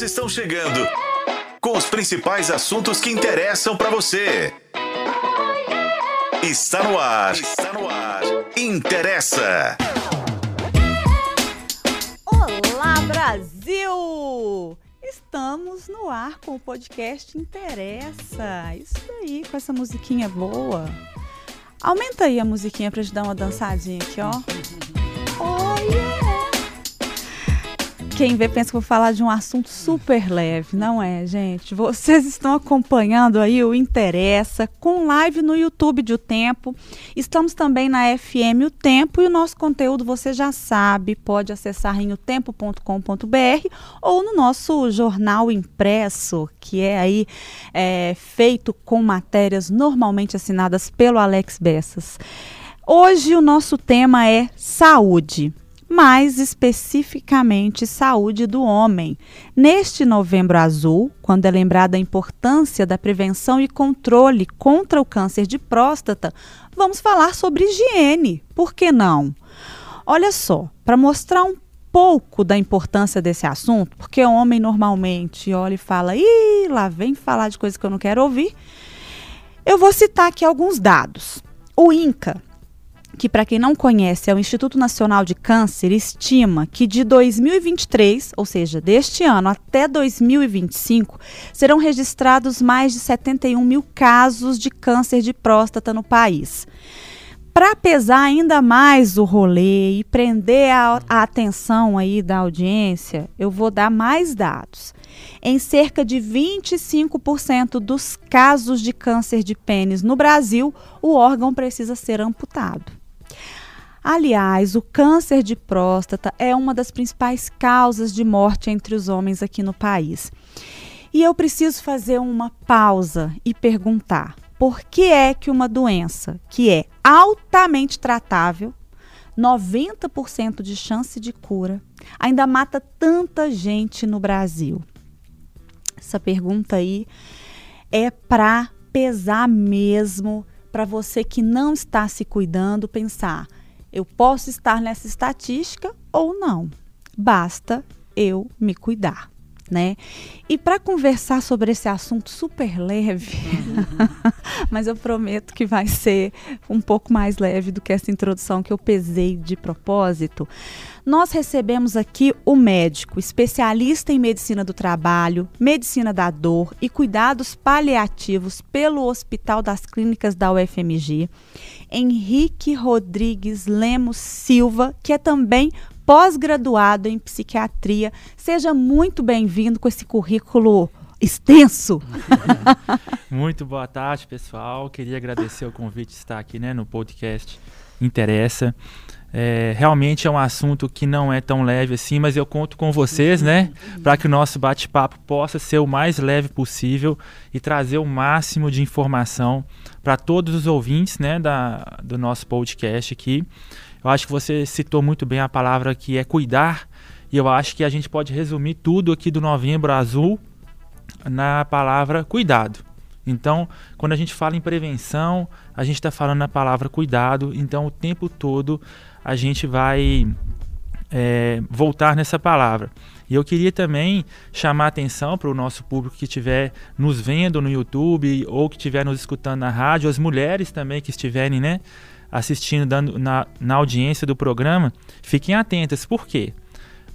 Estão chegando com os principais assuntos que interessam para você. Está no ar. Está no ar. Interessa. Olá, Brasil! Estamos no ar com o podcast Interessa. Isso aí, com essa musiquinha boa. Aumenta aí a musiquinha pra gente dar uma dançadinha aqui, ó. Quem vê pensa que vou falar de um assunto super leve, não é, gente? Vocês estão acompanhando aí o Interessa com live no YouTube de O Tempo. Estamos também na FM O Tempo e o nosso conteúdo você já sabe, pode acessar em otempo.com.br ou no nosso jornal impresso, que é aí é, feito com matérias normalmente assinadas pelo Alex Bessas. Hoje o nosso tema é saúde mais especificamente saúde do homem. Neste Novembro Azul, quando é lembrada a importância da prevenção e controle contra o câncer de próstata, vamos falar sobre higiene. Por que não? Olha só, para mostrar um pouco da importância desse assunto, porque o homem normalmente olha e fala: ih, lá vem falar de coisa que eu não quero ouvir. Eu vou citar aqui alguns dados. O INCA, que para quem não conhece é o Instituto Nacional de Câncer, estima que de 2023, ou seja, deste ano até 2025, serão registrados mais de 71 mil casos de câncer de próstata no país. Para pesar ainda mais o rolê e prender a, a atenção aí da audiência, eu vou dar mais dados. Em cerca de 25% dos casos de câncer de pênis no Brasil, o órgão precisa ser amputado. Aliás, o câncer de próstata é uma das principais causas de morte entre os homens aqui no país. E eu preciso fazer uma pausa e perguntar: por que é que uma doença que é altamente tratável, 90% de chance de cura, ainda mata tanta gente no Brasil? Essa pergunta aí é para pesar mesmo, para você que não está se cuidando, pensar eu posso estar nessa estatística ou não. Basta eu me cuidar. Né? E para conversar sobre esse assunto super leve, mas eu prometo que vai ser um pouco mais leve do que essa introdução que eu pesei de propósito, nós recebemos aqui o médico, especialista em medicina do trabalho, medicina da dor e cuidados paliativos pelo Hospital das Clínicas da UFMG, Henrique Rodrigues Lemos Silva, que é também pós-graduado em psiquiatria. Seja muito bem-vindo com esse currículo extenso. muito boa tarde, pessoal. Queria agradecer o convite de estar aqui né, no podcast Interessa. É, realmente é um assunto que não é tão leve assim, mas eu conto com vocês, né, para que o nosso bate-papo possa ser o mais leve possível e trazer o máximo de informação para todos os ouvintes, né, da, do nosso podcast aqui. Eu acho que você citou muito bem a palavra que é cuidar, e eu acho que a gente pode resumir tudo aqui do Novembro Azul na palavra cuidado. Então, quando a gente fala em prevenção, a gente está falando na palavra cuidado. Então, o tempo todo a gente vai é, voltar nessa palavra. E eu queria também chamar a atenção para o nosso público que estiver nos vendo no YouTube ou que estiver nos escutando na rádio, as mulheres também que estiverem né, assistindo dando, na, na audiência do programa, fiquem atentas. Por quê?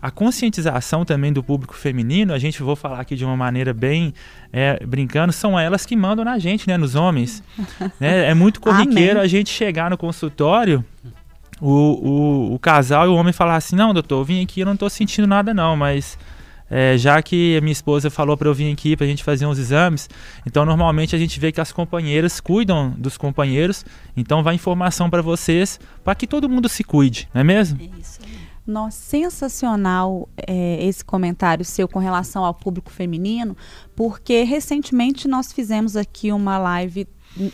a conscientização também do público feminino, a gente vou falar aqui de uma maneira bem é, brincando, são elas que mandam na gente, né, nos homens. né? É muito corriqueiro Amém. a gente chegar no consultório o, o, o casal e o homem falar assim: Não, doutor, eu vim aqui, eu não estou sentindo nada, não, mas é, já que a minha esposa falou para eu vir aqui para a gente fazer uns exames, então normalmente a gente vê que as companheiras cuidam dos companheiros, então vai informação para vocês para que todo mundo se cuide, não é mesmo? É isso. Nossa, sensacional é, esse comentário seu com relação ao público feminino, porque recentemente nós fizemos aqui uma live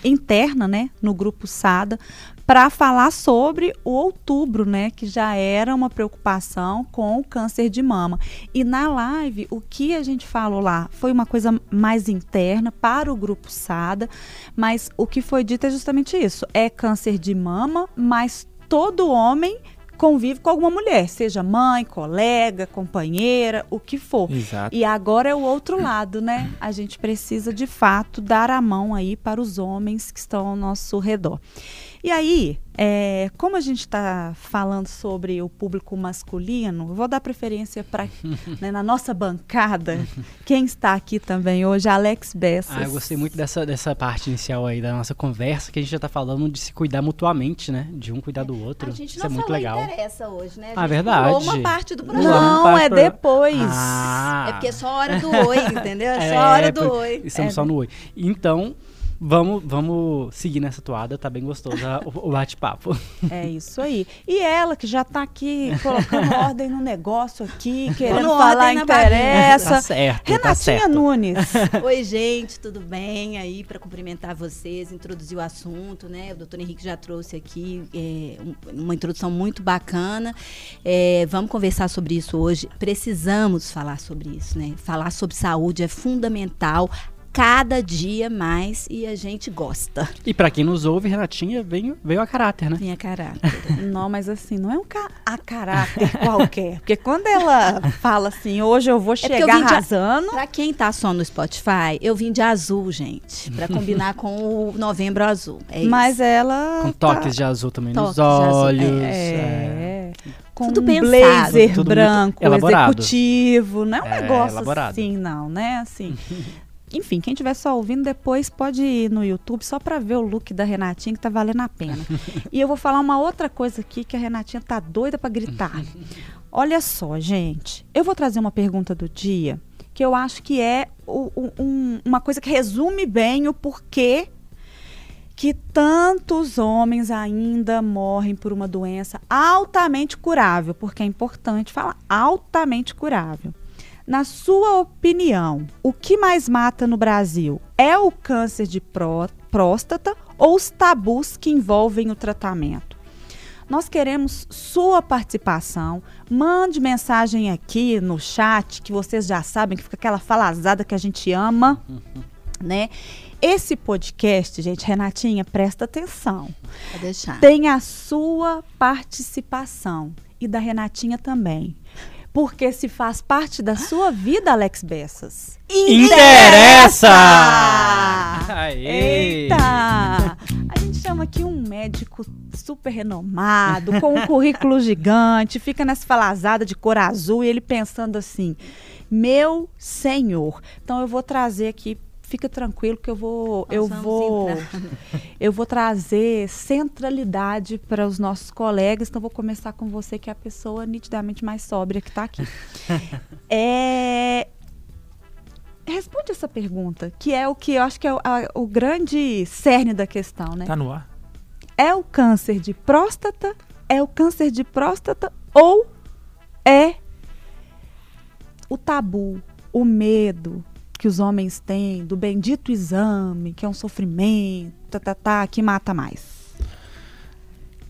interna, né, no grupo Sada, para falar sobre o outubro, né, que já era uma preocupação com o câncer de mama. E na live, o que a gente falou lá foi uma coisa mais interna para o grupo SADA, mas o que foi dito é justamente isso: é câncer de mama, mas todo homem convive com alguma mulher, seja mãe, colega, companheira, o que for. Exato. E agora é o outro lado, né? A gente precisa de fato dar a mão aí para os homens que estão ao nosso redor. E aí, é, como a gente está falando sobre o público masculino, vou dar preferência para né, na nossa bancada. Quem está aqui também hoje, Alex Bessas. Ah, eu gostei muito dessa, dessa parte inicial aí da nossa conversa, que a gente já está falando de se cuidar mutuamente, né? De um cuidar do outro. A gente Isso não é muito falou legal. interessa hoje, né? A Ah, verdade. uma parte do programa. Não, é depois. Ah, É porque é só a hora do oi, entendeu? É só É, a hora do por- oi. Estamos É. só no oi. Então, vamos, vamos seguir nessa toada, tá bem gostoso o, o bate-papo. É isso aí. E ela que já está aqui colocando ordem no negócio aqui, querendo falar interessa. tá certo, tá Renatinha certo. Nunes. Oi, gente, tudo bem? Aí, para cumprimentar vocês, introduzir o assunto, né? O doutor Henrique já trouxe aqui é, um- uma introdução muito bacana. É, vamos conversar sobre isso hoje. Precisamos falar sobre isso, né? Falar sobre saúde é fundamental. Cada dia mais e a gente gosta. E pra quem nos ouve, Renatinha veio, veio a caráter, né? Tenha caráter. Não, mas assim, não é um ca a caráter qualquer. Porque quando ela fala assim, hoje eu vou É eu chegar vim de- arrasando. Pra quem tá só no Spotify, eu vim de azul, gente. Pra combinar com o novembro azul. É isso. Mas ela. Com tá- toques de azul também Toques nos olhos. É. Com Tudo um pensado. blazer Tudo branco, executivo. Não é um É, negócio elaborado. assim, não, né? Assim. Enfim, quem estiver só ouvindo depois pode ir no YouTube só pra ver o look da Renatinha que tá valendo a pena. e eu vou falar uma outra coisa aqui que a Renatinha tá doida pra gritar. Olha só, gente. Eu vou trazer uma pergunta do dia que eu acho que é o- um- uma coisa que resume bem o porquê que tantos homens ainda morrem por uma doença altamente curável, porque é importante falar altamente curável. Na sua opinião, o que mais mata no Brasil? É o câncer de pró- próstata ou os tabus que envolvem o tratamento? Nós queremos sua participação. Mande mensagem aqui no chat, que vocês já sabem que fica aquela falazada que a gente ama, né? Esse podcast, gente, Renatinha, presta atenção. Pode deixar. Tem a sua participação e da Renatinha também. Porque se faz parte da sua vida, Alex Bessas. Interessa! Aê! Eita! A gente chama aqui um médico super renomado, com um currículo gigante, fica nessa falazada de cor azul e ele pensando assim: meu senhor. Então eu vou trazer aqui. Fica tranquilo que eu vou, Nós eu vou, entrar. eu vou trazer centralidade para os nossos colegas. Então vou começar com você que é a pessoa nitidamente mais sóbria que está aqui. é, responde essa pergunta, que é o que eu acho que é o, a- o grande cerne da questão, né? Tá no ar? É o câncer de próstata? É o câncer de próstata ou é o tabu, o medo que os homens têm do bendito exame, que é um sofrimento, tá, tá, tá, que mata mais?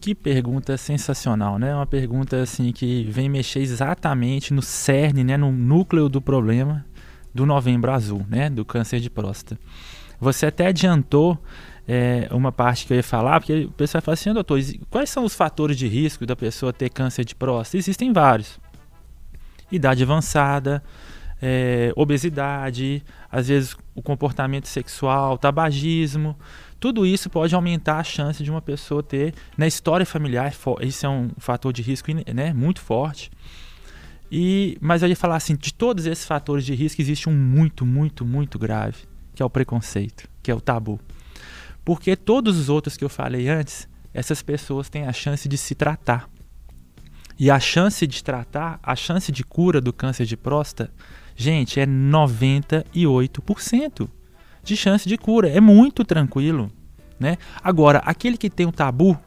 Que pergunta sensacional, né? Uma pergunta assim que vem mexer exatamente no cerne, né, no núcleo do problema do Novembro Azul, né, do câncer de próstata. Você até adiantou é, uma parte que eu ia falar, porque o pessoal fala assim, "Ah, doutor, quais são os fatores de risco da pessoa ter câncer de próstata? Existem vários. Idade avançada, é, obesidade, às vezes o comportamento sexual, tabagismo, tudo isso pode aumentar a chance de uma pessoa ter na história familiar, fo- isso é um fator de risco né, muito forte. E, mas eu ia falar assim, de todos esses fatores de risco existe um muito, muito, muito grave, que é o preconceito, que é o tabu. Porque todos os outros que eu falei antes, essas pessoas têm a chance de se tratar. E a chance de tratar, a chance de cura do câncer de próstata, gente, é 98% de chance de cura. É muito tranquilo, né? Agora, aquele que tem o tabu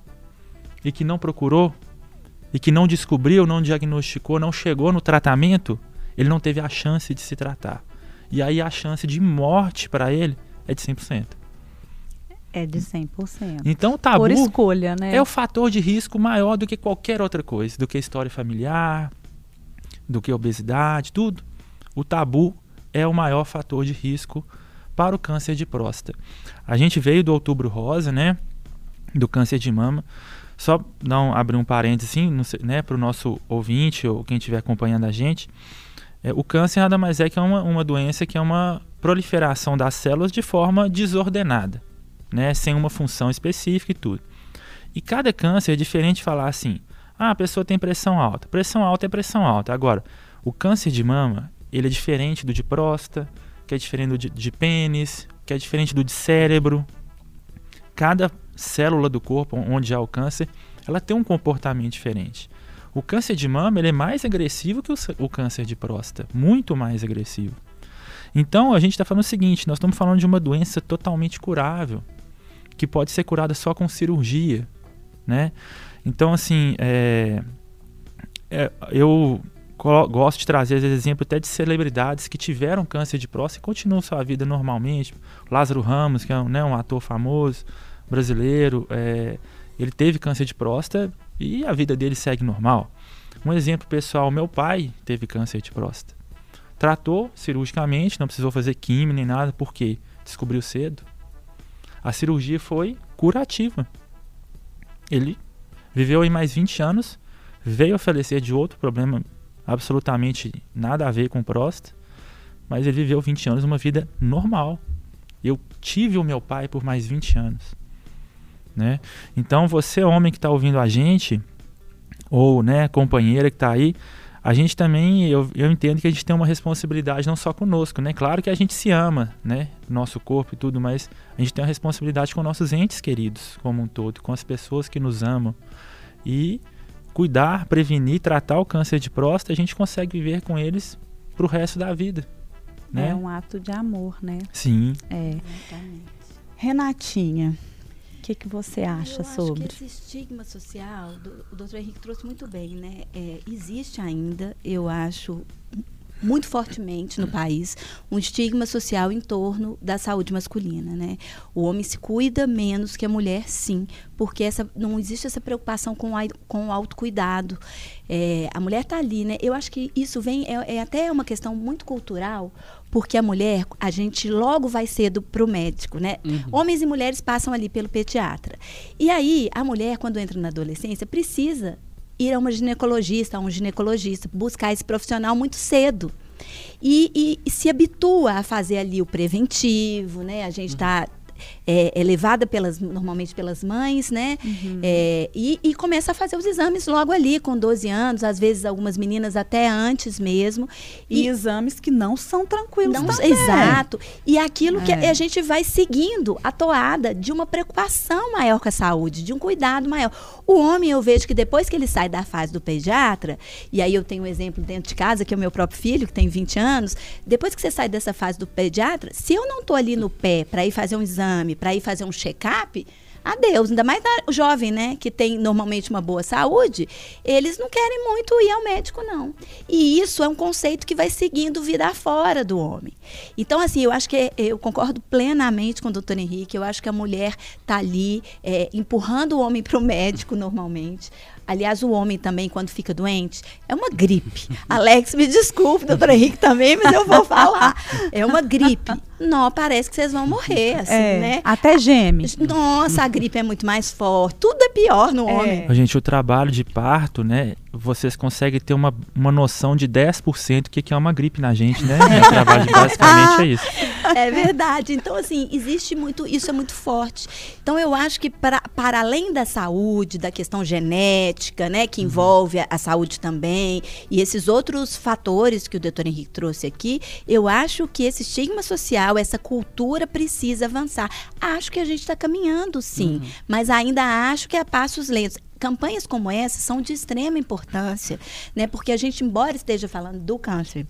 e que não procurou e que não descobriu, não diagnosticou, não chegou no tratamento, ele não teve a chance de se tratar. E aí a chance de morte para ele é de 100%. É de 100%. Então o tabu Por escolha, né? é o fator de risco maior do que qualquer outra coisa, do que história familiar, do que obesidade, tudo. O tabu é o maior fator de risco para o câncer de próstata. A gente veio do Outubro Rosa, né? Do câncer de mama. Só um, abrir um parênteses assim, né, para o nosso ouvinte ou quem estiver acompanhando a gente. É, o câncer nada mais é que uma, uma doença que é uma proliferação das células de forma desordenada, né, sem uma função específica e tudo. E cada câncer é diferente falar assim, ah, a pessoa tem pressão alta. Pressão alta é pressão alta. Agora, o câncer de mama, ele é diferente do de próstata, que é diferente do de, de pênis, que é diferente do de cérebro. Cada célula do corpo onde há o câncer, ela tem um comportamento diferente. O câncer de mama ele é mais agressivo que o, o câncer de próstata, muito mais agressivo. Então a gente está falando o seguinte: nós estamos falando de uma doença totalmente curável, que pode ser curada só com cirurgia né? Então, assim, é, é, eu gosto de trazer exemplo até de celebridades que tiveram câncer de próstata e continuam sua vida normalmente. Lázaro Ramos, que é um, né, um ator famoso brasileiro, é, ele teve câncer de próstata e a vida dele segue normal. Um exemplo pessoal, meu pai teve câncer de próstata. Tratou cirurgicamente, não precisou fazer químio nem nada, porque descobriu cedo. A cirurgia foi curativa. Ele viveu aí mais 20 anos, veio a falecer de outro problema absolutamente nada a ver com próstata, mas ele viveu 20 anos uma vida normal. Eu tive o meu pai por mais 20 anos. Né? Então você, homem que está ouvindo a gente, ou né, companheira que está aí, a gente também, eu, eu entendo que a gente tem uma responsabilidade não só conosco, né? Claro que a gente se ama, né? Nosso corpo e tudo, mas a gente tem uma responsabilidade com nossos entes queridos como um todo, com as pessoas que nos amam. E cuidar, prevenir, tratar o câncer de próstata, a gente consegue viver com eles pro resto da vida. Né? É um ato de amor, né? Sim. É. Renatinha, que, que você acha eu sobre? Acho que esse estigma social, do, o doutor Henrique trouxe muito bem, né? É, existe ainda, eu acho, muito fortemente no país um estigma social em torno da saúde masculina, né? O homem se cuida menos que a mulher, sim, porque essa, não existe essa preocupação com, a, com o autocuidado. É, a mulher está ali, né? Eu acho que isso vem, é, é até uma questão muito cultural, porque a mulher, a gente logo vai cedo para o médico, né? Uhum. Homens e mulheres passam ali pelo pediatra. E aí, a mulher, quando entra na adolescência, precisa ir a uma ginecologista, a um ginecologista, buscar esse profissional muito cedo. E, e, e se habitua a fazer ali o preventivo, né? A gente está uhum é, é levada pelas, normalmente pelas mães, né? Uhum. É, e, e, começa a fazer os exames logo ali, com 12 anos, às vezes algumas meninas até antes mesmo. E, e exames que não são tranquilos não, também. Exato. E aquilo é. que a gente vai seguindo a toada de uma preocupação maior com a saúde, de um cuidado maior. O homem, eu vejo que depois que ele sai da fase do pediatra, e aí eu tenho um exemplo dentro de casa, que é o meu próprio filho, que tem 20 anos, depois que você sai dessa fase do pediatra, se eu não tô ali no pé para ir fazer um exame, para ir fazer um check-up, adeus. Ainda mais o jovem, né, que tem normalmente uma boa saúde, eles não querem muito ir ao médico, não. E isso é um conceito que vai seguindo vida fora do homem. Então, assim, eu acho que eu concordo plenamente com o doutor Henrique. Eu acho que a mulher está ali é, empurrando o homem para o médico normalmente. Aliás, o homem também, quando fica doente, é uma gripe. Alex, me desculpe, doutor Henrique também, mas eu vou falar. É uma gripe. Não, parece que vocês vão morrer, assim, é, né? Até geme. Nossa, a gripe é muito mais forte. Tudo é pior no é. homem. Gente, o trabalho de parto, né? Vocês conseguem ter uma, uma noção de 10% do que, que é uma gripe na gente, né? o trabalho basicamente é isso. É verdade. Então, assim, existe muito, isso é muito forte. Então, eu acho que para, para além da saúde, da questão genética, né, que uhum. envolve a, a, saúde também, e esses outros fatores que o doutor Henrique trouxe aqui, eu acho que esse estigma social, essa cultura precisa avançar. Acho que a gente está caminhando, sim, uhum. mas ainda acho que é a passos lentos campanhas como essa são de extrema importância, né? Porque a gente, embora esteja falando do câncer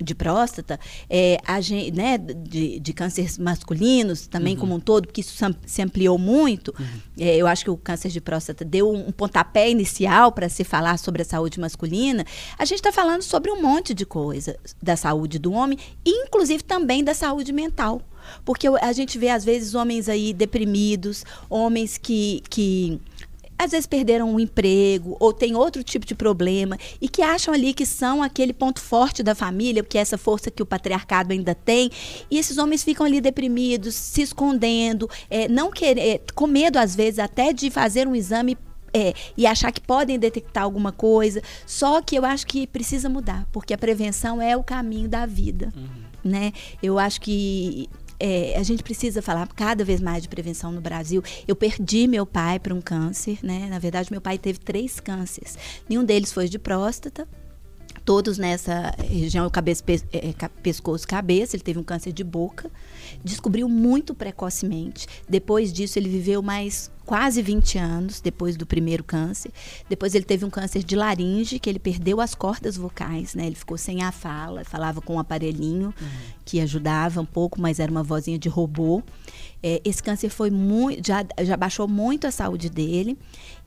de próstata, é, a né, de, de cânceres masculinos também uhum. como um todo, porque isso se ampliou muito. Uhum. É, eu acho que o câncer de próstata deu um, um pontapé inicial para se falar sobre a saúde masculina. A gente está falando sobre um monte de coisa da saúde do homem, inclusive também da saúde mental. Porque a gente vê, às vezes, homens aí deprimidos, homens que, que às vezes perderam um emprego ou tem outro tipo de problema e que acham ali que são aquele ponto forte da família, que é essa força que o patriarcado ainda tem, e esses homens ficam ali deprimidos, se escondendo, é, não querer, com medo às vezes até de fazer um exame é, e achar que podem detectar alguma coisa. Só que eu acho que precisa mudar, porque a prevenção é o caminho da vida. Né? Eu acho que é, a gente precisa falar cada vez mais de prevenção no Brasil. Eu perdi meu pai para um câncer, né? Na verdade, meu pai teve três cânceres. Nenhum deles foi de próstata. Todos nessa região, cabeça, é, pescoço, cabeça. Ele teve um câncer de boca. Descobriu muito precocemente. Depois disso, ele viveu mais quase 20 anos depois do primeiro câncer. Depois ele teve um câncer de laringe, que ele perdeu as cordas vocais, né? Ele ficou sem a fala, falava com um aparelhinho uhum. que ajudava um pouco, mas era uma vozinha de robô. É, esse câncer foi muito, já, já baixou muito a saúde dele.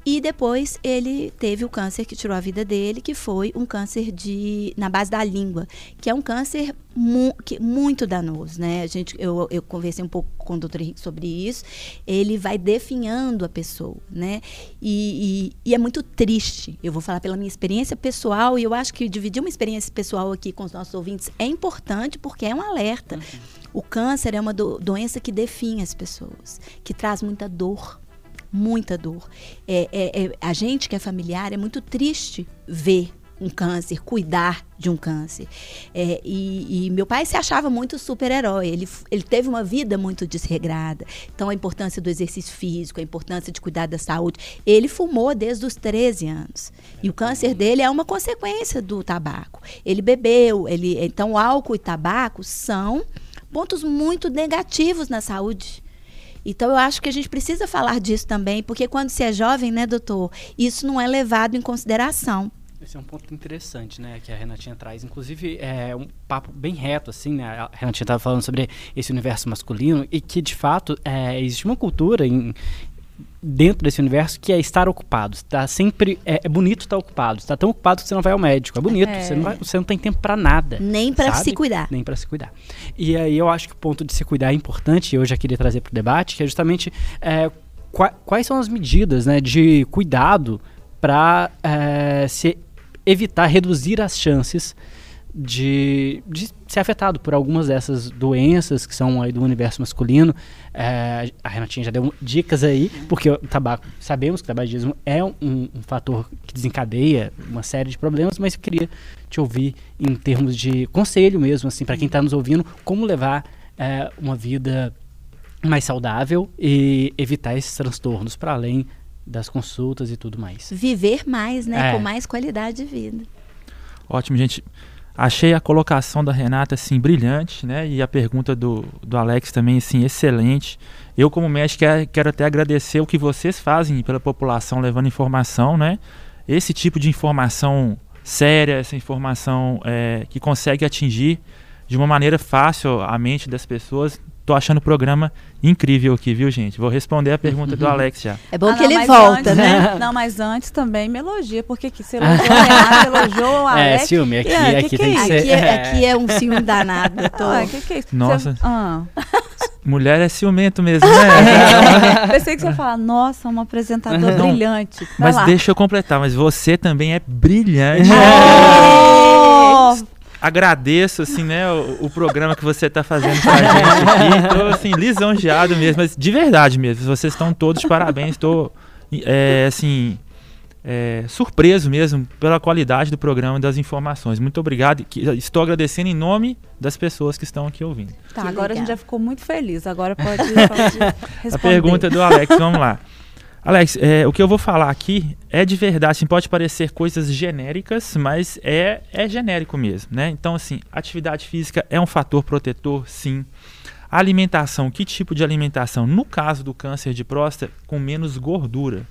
E depois ele teve o câncer que tirou a vida dele, que foi um câncer de na base da língua, que é um câncer mu que, muito danoso, né? A gente, eu, eu conversei um pouco com o doutor Henrique sobre isso. Ele vai definhando a pessoa, né? E, e, e, é muito triste. Eu vou falar pela minha experiência pessoal e eu acho que dividir uma experiência pessoal aqui com os nossos ouvintes é importante porque é um alerta. Uhum. O câncer é uma do, doença que define as pessoas, que traz muita dor muita dor. É, é, é, a gente que é familiar é muito triste ver um câncer, cuidar de um câncer. É, e, e, meu pai se achava muito super-herói. Ele, ele teve uma vida muito desregrada. Então, a importância do exercício físico, a importância de cuidar da saúde. Ele fumou desde os 13 anos. E o câncer dele é uma consequência do tabaco. Ele bebeu. Ele, então, álcool e tabaco são pontos muito negativos na saúde então eu acho que a gente precisa falar disso também, porque quando se é jovem, né, doutor, isso não é levado em consideração. Esse é um ponto interessante, né, que a Renatinha traz. Inclusive, é um papo bem reto, assim, né? A Renatinha estava falando sobre esse universo masculino e que, de fato, é, existe uma cultura em, dentro desse universo que é estar ocupado. Está sempre é, é bonito estar ocupado. Está tão ocupado que você não vai ao médico. É bonito. É. Você, não vai, você não tem tempo para nada. Nem para se cuidar. Nem para se cuidar. E aí eu acho que o ponto de se cuidar é importante. E eu já queria trazer para o debate que é justamente é, qua, quais são as medidas, né, de cuidado para é, se evitar reduzir as chances de, de ser afetado por algumas dessas doenças que são aí do universo masculino. É, a Renatinha já deu dicas aí, porque o tabaco, sabemos que o tabagismo é um, um, fator que desencadeia uma série de problemas, mas eu queria te ouvir em termos de conselho mesmo, assim, para quem está nos ouvindo, como levar é, uma vida mais saudável e evitar esses transtornos para além das consultas e tudo mais. Viver mais, né? É. Com mais qualidade de vida. Ótimo, gente. Achei a colocação da Renata assim brilhante, né? E a pergunta do, do Alex também assim excelente. Eu como médico quero até agradecer o que vocês fazem pela população levando informação, né? Esse tipo de informação séria, essa informação é, que consegue atingir de uma maneira fácil a mente das pessoas, Tô achando o programa incrível aqui, viu, gente? Vou responder a pergunta do Alex já. É bom ah, que não, ele volta, antes, né? Não, mas antes também me elogia, porque que você elogiou o Renato, elogiou o é, Alex. É, ciúme, aqui, é, aqui que tem que, ser. Aqui é, aqui é um ciúme danado. Tô... Ah, que que é isso? Nossa. Você... Ah. Mulher é ciumento mesmo, né? Pensei que você ia falar, nossa, um apresentador não, brilhante. Vai mas lá. deixa eu completar, mas você também é brilhante. Oh! Agradeço, assim, né, o, o, programa que você está fazendo pra gente aqui. Tô, assim, lisonjeado mesmo, mas de verdade mesmo. Vocês estão todos de parabéns. Estou, é, assim, é, surpreso mesmo pela qualidade do programa e das informações. Muito obrigado. Estou agradecendo em nome das pessoas que estão aqui ouvindo. Tá, que agora legal. a gente já ficou muito feliz. Agora pode, pode responder. A pergunta do Alex, vamos lá. Alex, é, o que eu vou falar aqui é de verdade, assim, pode parecer coisas genéricas, mas é, é genérico mesmo, né? Então, assim, atividade física é um fator protetor, sim. Alimentação, que tipo de alimentação? No caso do câncer de próstata, com menos gordura,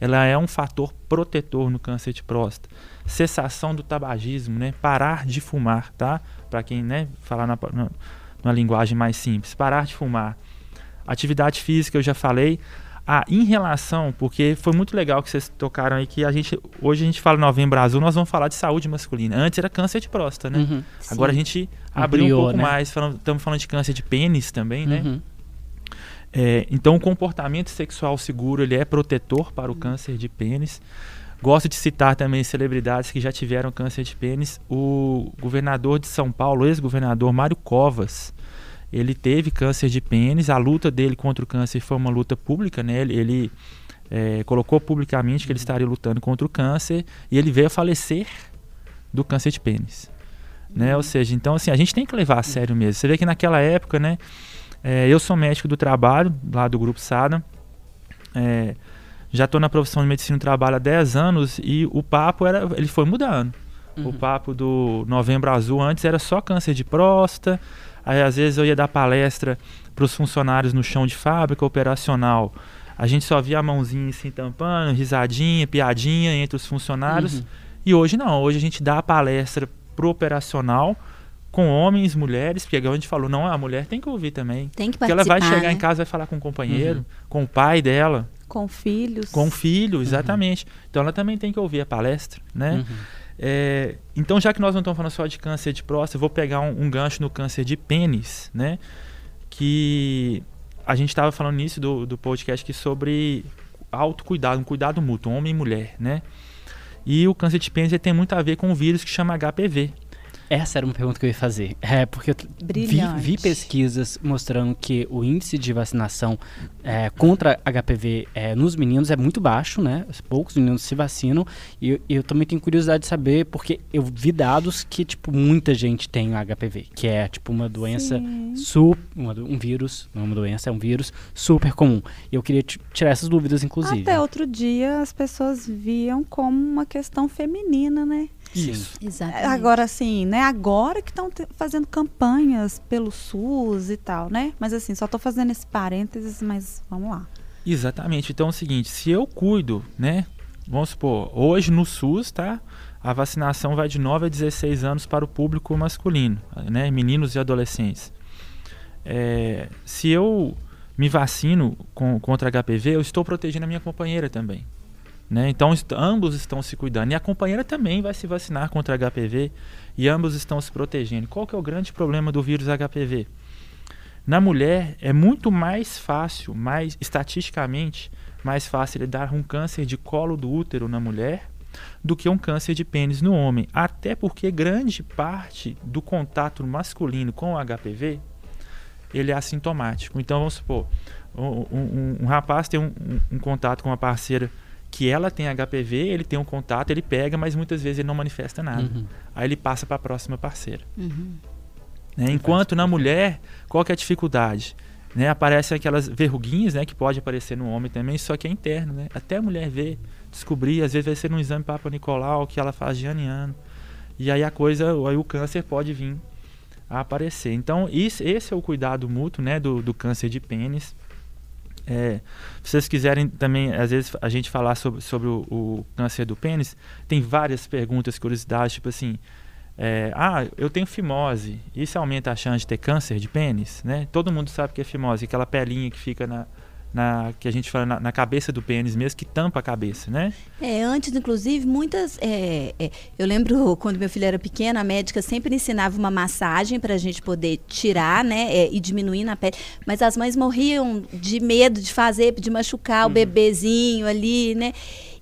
ela é um fator protetor no câncer de próstata. Cessação do tabagismo, né? Parar de fumar, tá? Para quem, né, falar na, na, numa linguagem mais simples, parar de fumar. Atividade física, eu já falei. Ah, em relação, porque foi muito legal que vocês tocaram aí que a gente hoje a gente fala Novembro Azul, nós vamos falar de saúde masculina. Antes era câncer de próstata, né? Uhum, Agora a gente abriu Ampliou, um pouco né? mais, estamos falando de câncer de pênis também, né? Uhum. É, então o comportamento sexual seguro ele é protetor para o uhum. câncer de pênis. Gosto de citar também celebridades que já tiveram câncer de pênis. O governador de São Paulo, ex-governador Mário Covas, ele teve câncer de pênis. A luta dele contra o câncer foi uma luta pública, né? Ele, ele é, colocou publicamente que ele estaria lutando contra o câncer e ele veio a falecer do câncer de pênis. Né? Ou seja, então assim, a gente tem que levar a sério mesmo. Você vê que naquela época, né, é, eu sou médico do trabalho, lá do Grupo SADA, é, já estou na profissão de medicina do trabalho há 10 anos e o papo era, ele foi mudando. Uhum. O papo do Novembro Azul antes era só câncer de próstata, aí às vezes eu ia dar palestra para os funcionários no chão de fábrica operacional. A gente só via a mãozinha se tampando, risadinha, piadinha entre os funcionários. Uhum. E hoje não, hoje a gente dá a palestra pro operacional com homens, mulheres, porque a gente falou, não, a mulher tem que ouvir também. Tem que Porque ela vai chegar né? em casa, vai falar com o companheiro, uhum. com o pai dela. Com filhos. Com filho, exatamente. Uhum. Então ela também tem que ouvir a palestra, né? Uhum. É, então, já que nós não estamos falando só de câncer de próstata, eu vou pegar um, um gancho no câncer de pênis, né? Que a gente estava falando nisso do, do podcast que sobre autocuidado, um cuidado mútuo, homem e mulher, né? E o câncer de pênis tem muito a ver com um vírus que chama HPV. Essa era uma pergunta que eu ia fazer. É, porque eu vi, vi, pesquisas mostrando que o índice de vacinação é, contra HPV é, nos meninos é muito baixo, né? Poucos meninos se vacinam. E, e, eu também tenho curiosidade de saber, porque eu vi dados que, tipo, muita gente tem HPV, que é, tipo, uma doença super. Um vírus, não é uma doença, é um vírus super comum. E eu queria tirar essas dúvidas, inclusive. Até outro dia as pessoas viam como uma questão feminina, né? Isso. Exatamente. Agora, assim, né? Agora que estão fazendo campanhas pelo SUS e tal, né? Mas assim, só estou fazendo esse parênteses, mas vamos lá. Exatamente. Então é o seguinte, se eu cuido, né? Vamos supor, hoje no SUS, tá? A vacinação vai de 9 a 16 anos para o público masculino, né? Meninos e adolescentes. É, se eu me vacino com, contra HPV, eu estou protegendo a minha companheira também. Né? Então, est ambos estão se cuidando. E a companheira também vai se vacinar contra HPV e ambos estão se protegendo. Qual que é o grande problema do vírus HPV? Na mulher é muito mais fácil, mais estatisticamente, mais fácil dar um câncer de colo do útero na mulher do que um câncer de pênis no homem. Até porque grande parte do contato masculino com o HPV ele é assintomático. Então, vamos supor, um, um, um rapaz tem um, um contato com uma parceira que ela tem HPV, ele tem um contato, ele pega, mas muitas vezes ele não manifesta nada. Uhum. Aí ele passa para a próxima parceira. Uhum. Né? Enquanto na mulher, qual que é a dificuldade? Né? Aparecem aquelas verruguinhas, né, que pode aparecer no homem também, só que é interno, né? Até a mulher ver, descobrir, às vezes vai ser um exame Papa Nicolau que ela faz de ano em ano. E aí a coisa, aí o câncer pode vir a aparecer. Então, isso, esse é o cuidado mútuo, né, do, do câncer de pênis. É, se vocês quiserem também, às vezes, a gente falar sobre, sobre o, o câncer do pênis, tem várias perguntas, curiosidades, tipo assim, é, ah, eu tenho fimose, isso aumenta a chance de ter câncer de pênis, né? Todo mundo sabe que é fimose, aquela pelinha que fica na, na, que a gente fala na, na, cabeça do pênis mesmo, que tampa a cabeça, né? É, antes, inclusive, muitas. É, é, eu lembro quando meu filho era pequeno, a médica sempre ensinava uma massagem para a gente poder tirar, né? É, e diminuir na pele. Mas as mães morriam de medo de fazer, de machucar uhum. o bebezinho ali, né?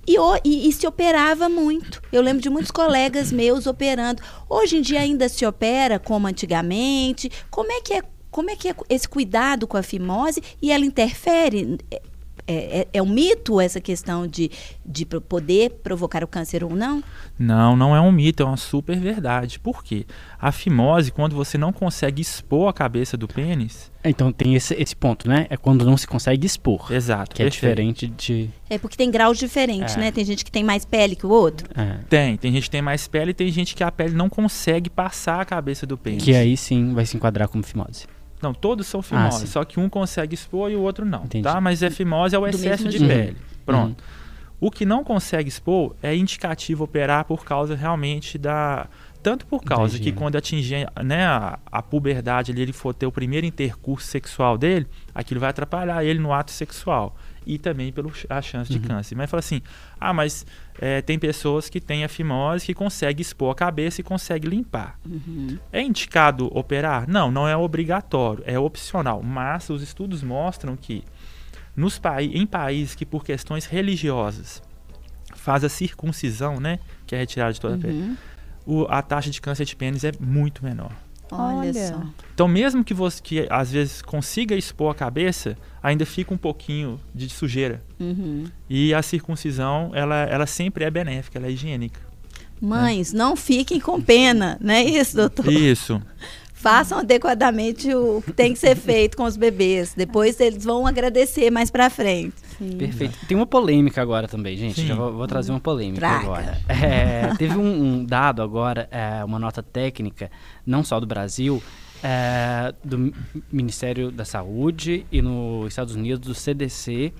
E, e, e, se operava muito. Eu lembro de muitos colegas meus operando. Hoje em dia ainda se opera como antigamente. Como é que é como é que é esse cuidado com a fimose e ela interfere? É, é, é, um mito essa questão de, de poder provocar o câncer ou não? Não, não é um mito, é uma super verdade. Por quê? A fimose, quando você não consegue expor a cabeça do pênis. Então tem esse, esse ponto, né? É quando não se consegue expor. Exato. Que é diferente de. É porque tem graus diferentes, é. né? Tem gente que tem mais pele que o outro. É. Tem, tem gente que tem mais pele e tem gente que a pele não consegue passar a cabeça do pênis. Que aí sim vai se enquadrar como fimose. Não, todos são fimose, ah, só que um consegue expor e o outro não, Entendi. tá? Mas é fimose é o excesso de pele. Pronto. Uhum. O que não consegue expor é indicativo operar por causa realmente da tanto por causa Entendi. que quando atingir né, a, a puberdade ele, ele for ter o primeiro intercurso sexual dele, aquilo vai atrapalhar ele no ato sexual e também pela chance de uhum. câncer. Mas fala assim, ah, mas é, tem pessoas que têm a fimose que conseguem expor a cabeça e conseguem limpar. Uhum. É indicado operar? Não, não é obrigatório, é opcional. Mas os estudos mostram que nos pa em países que por questões religiosas faz a circuncisão, né, que é retirada de toda a pele, uhum. a taxa de câncer de pênis é muito menor. Olha, Olha. só. Então, mesmo que você que às vezes consiga expor a cabeça, ainda fica um pouquinho de sujeira. Uhum. E a circuncisão, ela, ela sempre é benéfica, ela é higiênica. Mães, não fiquem com pena, não é isso, doutor? Isso. Façam adequadamente o que tem que ser feito com os bebês. Depois eles vão agradecer mais pra frente. Sim. Perfeito. Tem uma polêmica agora também, gente. Sim. Já vou, vou trazer uma polêmica Traga. agora. É, teve um, um dado agora, é, uma nota técnica, não só do Brasil, é, do Mi- Ministério da Saúde e nos Estados Unidos, do CDC,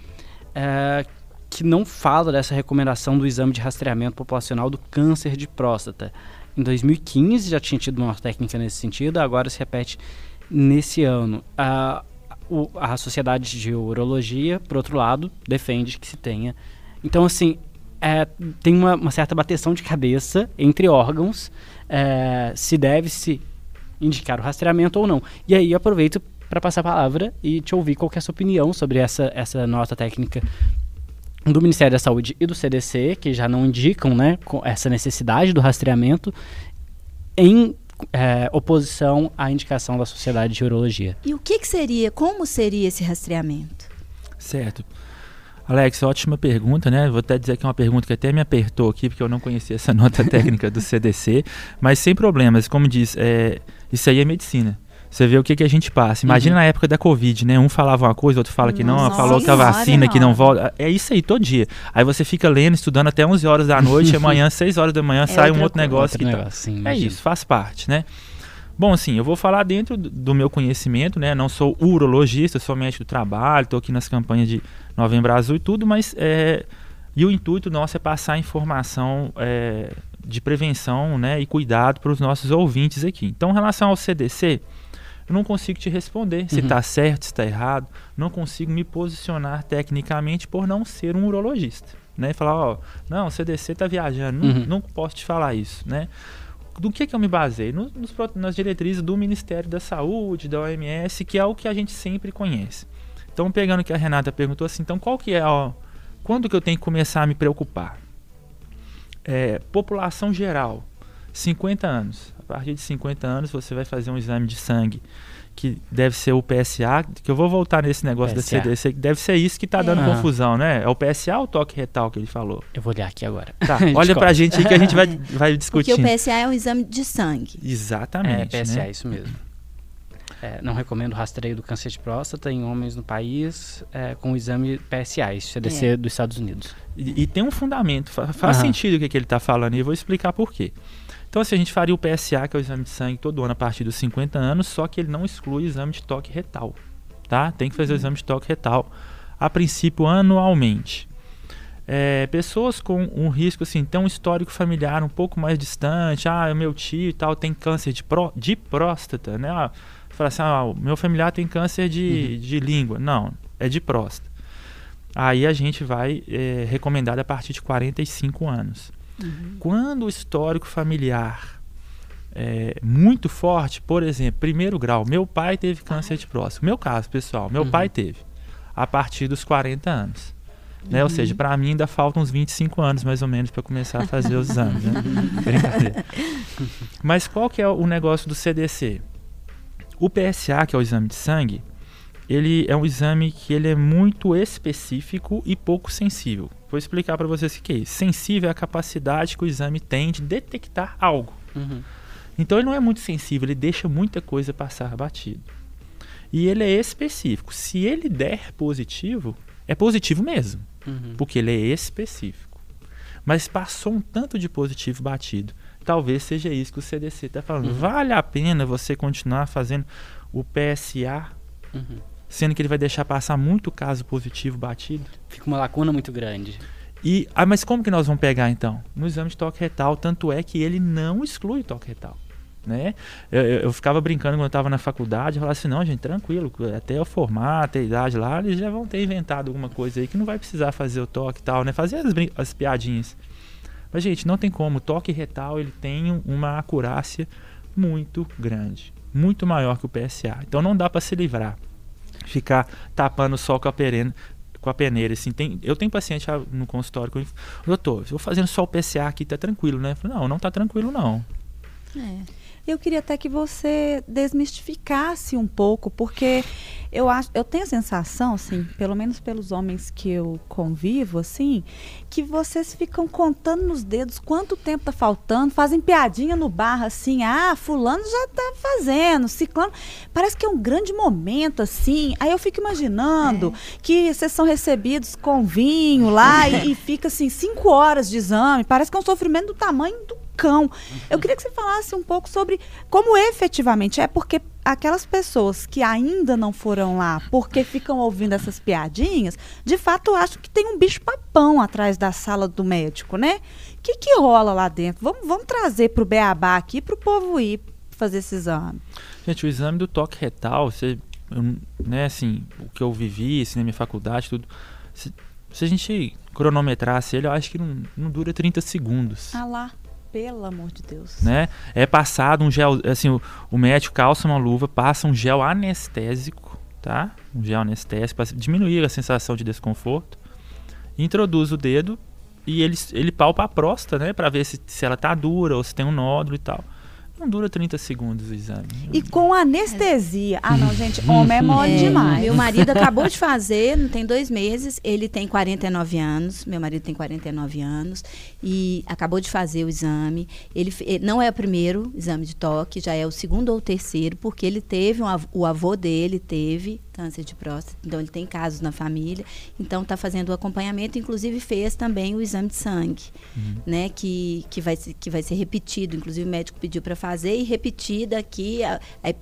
é, que não fala dessa recomendação do exame de rastreamento populacional do câncer de próstata. Em 2015 já tinha tido uma técnica nesse sentido, agora se repete nesse ano. A, o- a Sociedade de Urologia, por outro lado, defende que se tenha. Então, assim, é, tem uma, uma certa bateção de cabeça entre órgãos é, se deve se indicar o rastreamento ou não. E aí aproveito para passar a palavra e te ouvir qual é a sua opinião sobre essa, essa nota técnica do Ministério da Saúde e do CDC, que já não indicam né, com essa necessidade do rastreamento, em é, oposição à indicação da Sociedade de Urologia. E o que, que seria, como seria esse rastreamento? Certo. Alex, ótima pergunta, né? Vou até dizer que é uma pergunta que até me apertou aqui, porque eu não conhecia essa nota técnica do CDC, mas sem problemas. Como diz, é, isso aí é medicina. Você vê o que, que a gente passa. Imagina Uhum. na época da Covid, né? Um falava uma coisa, outro fala que não, Nossa falou que a vacina que não não. volta. É isso aí, todo dia. Aí você fica lendo, estudando até 11 horas da noite, e amanhã, 6 horas da manhã, sai um outro negócio Outro que tá. negócio, sim, É isso, faz parte, né? Bom, assim, eu vou falar dentro do- do meu conhecimento, né? Não sou urologista, sou médico do trabalho, estou aqui nas campanhas de Novembro Azul e tudo, mas é, e o intuito nosso é passar informação é, de prevenção, né? E cuidado para os nossos ouvintes aqui. Então, em relação ao CDC, eu não consigo te responder se Uhum. está certo, se está errado. Não consigo me posicionar tecnicamente por não ser um urologista, né? E falar, ó, não, o CDC está viajando, não, Uhum. não posso te falar isso, né? do que, que eu me baseio? No- nos pro- nas diretrizes do Ministério da Saúde, da OMS, que é o que a gente sempre conhece. Então, pegando o que a Renata perguntou assim, então qual que é, ó, quando que eu tenho que começar a me preocupar? É, população geral, 50 anos. A partir de 50 anos você vai fazer um exame de sangue que deve ser o PSA, que eu vou voltar nesse negócio PSA. da CDC, que deve ser isso que está dando É. confusão, né? É o PSA ou o toque retal que ele falou? Eu vou olhar aqui agora. Tá, olha pra gente aí que a gente vai, vai Porque discutindo. o PSA é um exame de sangue. É, Exatamente. PSA, né? isso mesmo. É, não recomendo rastreio do câncer de próstata em homens no país é, com o exame PSA, isso CDC É. dos Estados Unidos. E, e tem um fundamento, fa- faz Aham. sentido o que, que ele está falando e eu vou explicar por quê. Então, assim, a gente faria o PSA, que é o exame de sangue, todo ano a partir dos 50 anos, só que ele não exclui o exame de toque retal, tá? Tem que fazer o exame de toque retal, a princípio, anualmente. É, pessoas com um risco, assim, tem um histórico familiar um pouco mais distante, ah, o meu tio e tal tem câncer de, pró de próstata, né? Ah, fala assim, ah, o meu familiar tem câncer de, de língua. Não, é de próstata. Aí a gente vai é, recomendar a partir de 45 anos. Quando o histórico familiar é muito forte, por exemplo, primeiro grau, meu pai teve câncer de próstata. Meu caso, pessoal, meu Uhum. pai teve a partir dos 40 anos. Né? Ou seja, para mim ainda faltam uns 25 anos mais ou menos para começar a fazer os exames. Né? Brincadeira. Mas qual que é o negócio do CDC? O PSA, que é o exame de sangue, ele é um exame que ele é muito específico e pouco sensível. Vou explicar para vocês o que é isso. Sensível é a capacidade que o exame tem de detectar algo. Então ele não é muito sensível, ele deixa muita coisa passar batido. E ele é específico. Se ele der positivo, é positivo mesmo, Uhum. porque ele é específico. Mas passou um tanto de positivo batido. Talvez seja isso que o CDC está falando. Uhum. Vale a pena você continuar fazendo o PSA, Uhum. Sendo que ele vai deixar passar muito caso positivo batido? Fica uma lacuna muito grande. E, ah, mas como que nós vamos pegar então? No exame de toque retal, tanto é que ele não exclui toque retal. Né? Eu, eu- eu ficava brincando quando eu estava na faculdade, eu falava assim, não, gente, tranquilo, até eu formar, até a idade lá, eles já vão ter inventado alguma coisa aí que não vai precisar fazer o toque e tal, né? Fazer as, as piadinhas. Mas, gente, não tem como. O toque retal ele tem um- uma acurácia muito grande. Muito maior que o PSA. Então não dá para se livrar. Ficar tapando o sol com a peneira. Com a peneira assim, tem, eu tenho paciente ah, no consultório que eu, doutor, vou fazendo só o PSA aqui, tá tranquilo, né? Falei, não, não tá tranquilo não. É. Eu queria até que você desmistificasse um pouco, porque eu acho, eu tenho a sensação, assim, pelo menos pelos homens que eu convivo, assim, que vocês ficam contando nos dedos quanto tempo tá faltando, fazem piadinha no bar, assim, ah, fulano já tá fazendo, ciclano. Parece que é um grande momento, assim. Aí eu fico imaginando é. que vocês são recebidos com vinho lá e, e fica, assim, cinco horas de exame. Parece que é um sofrimento do tamanho do cão. Eu queria que você falasse um pouco sobre como efetivamente é, porque aquelas pessoas que ainda não foram lá porque ficam ouvindo essas piadinhas, de fato acho que tem um bicho papão atrás da sala do médico, né? O que, que rola lá dentro? Vamos, vamos trazer para o Beabá aqui para o povo ir fazer esse exame. Gente, o exame do toque retal, você, né, assim, o que eu vivi, assim, na minha faculdade, tudo, se, se a gente cronometrasse ele, eu acho que não, não dura 30 segundos. Ah lá. Pelo amor de Deus. Né? É passado um gel, assim, o, o médico calça uma luva, passa um gel anestésico, tá? Um gel anestésico para diminuir a sensação de desconforto. Introduz o dedo e ele, ele palpa a próstata, né? Para ver se, se ela tá dura ou se tem um nódulo e tal. Não dura 30 segundos o exame. E com anestesia. Ah, não, gente, homem é mole é, demais. Meu marido acabou de fazer, não tem dois meses. Ele tem 49 anos. Meu marido tem 49 anos. E acabou de fazer o exame. Ele, ele não é o primeiro exame de toque, já é o segundo ou terceiro, porque ele teve, um, o avô dele teve câncer de próstata, então ele tem casos na família, então está fazendo o acompanhamento, inclusive fez também o exame de sangue, uhum. né, que, que, vai, que vai ser repetido, inclusive o médico pediu para fazer e repetir daqui, a, a,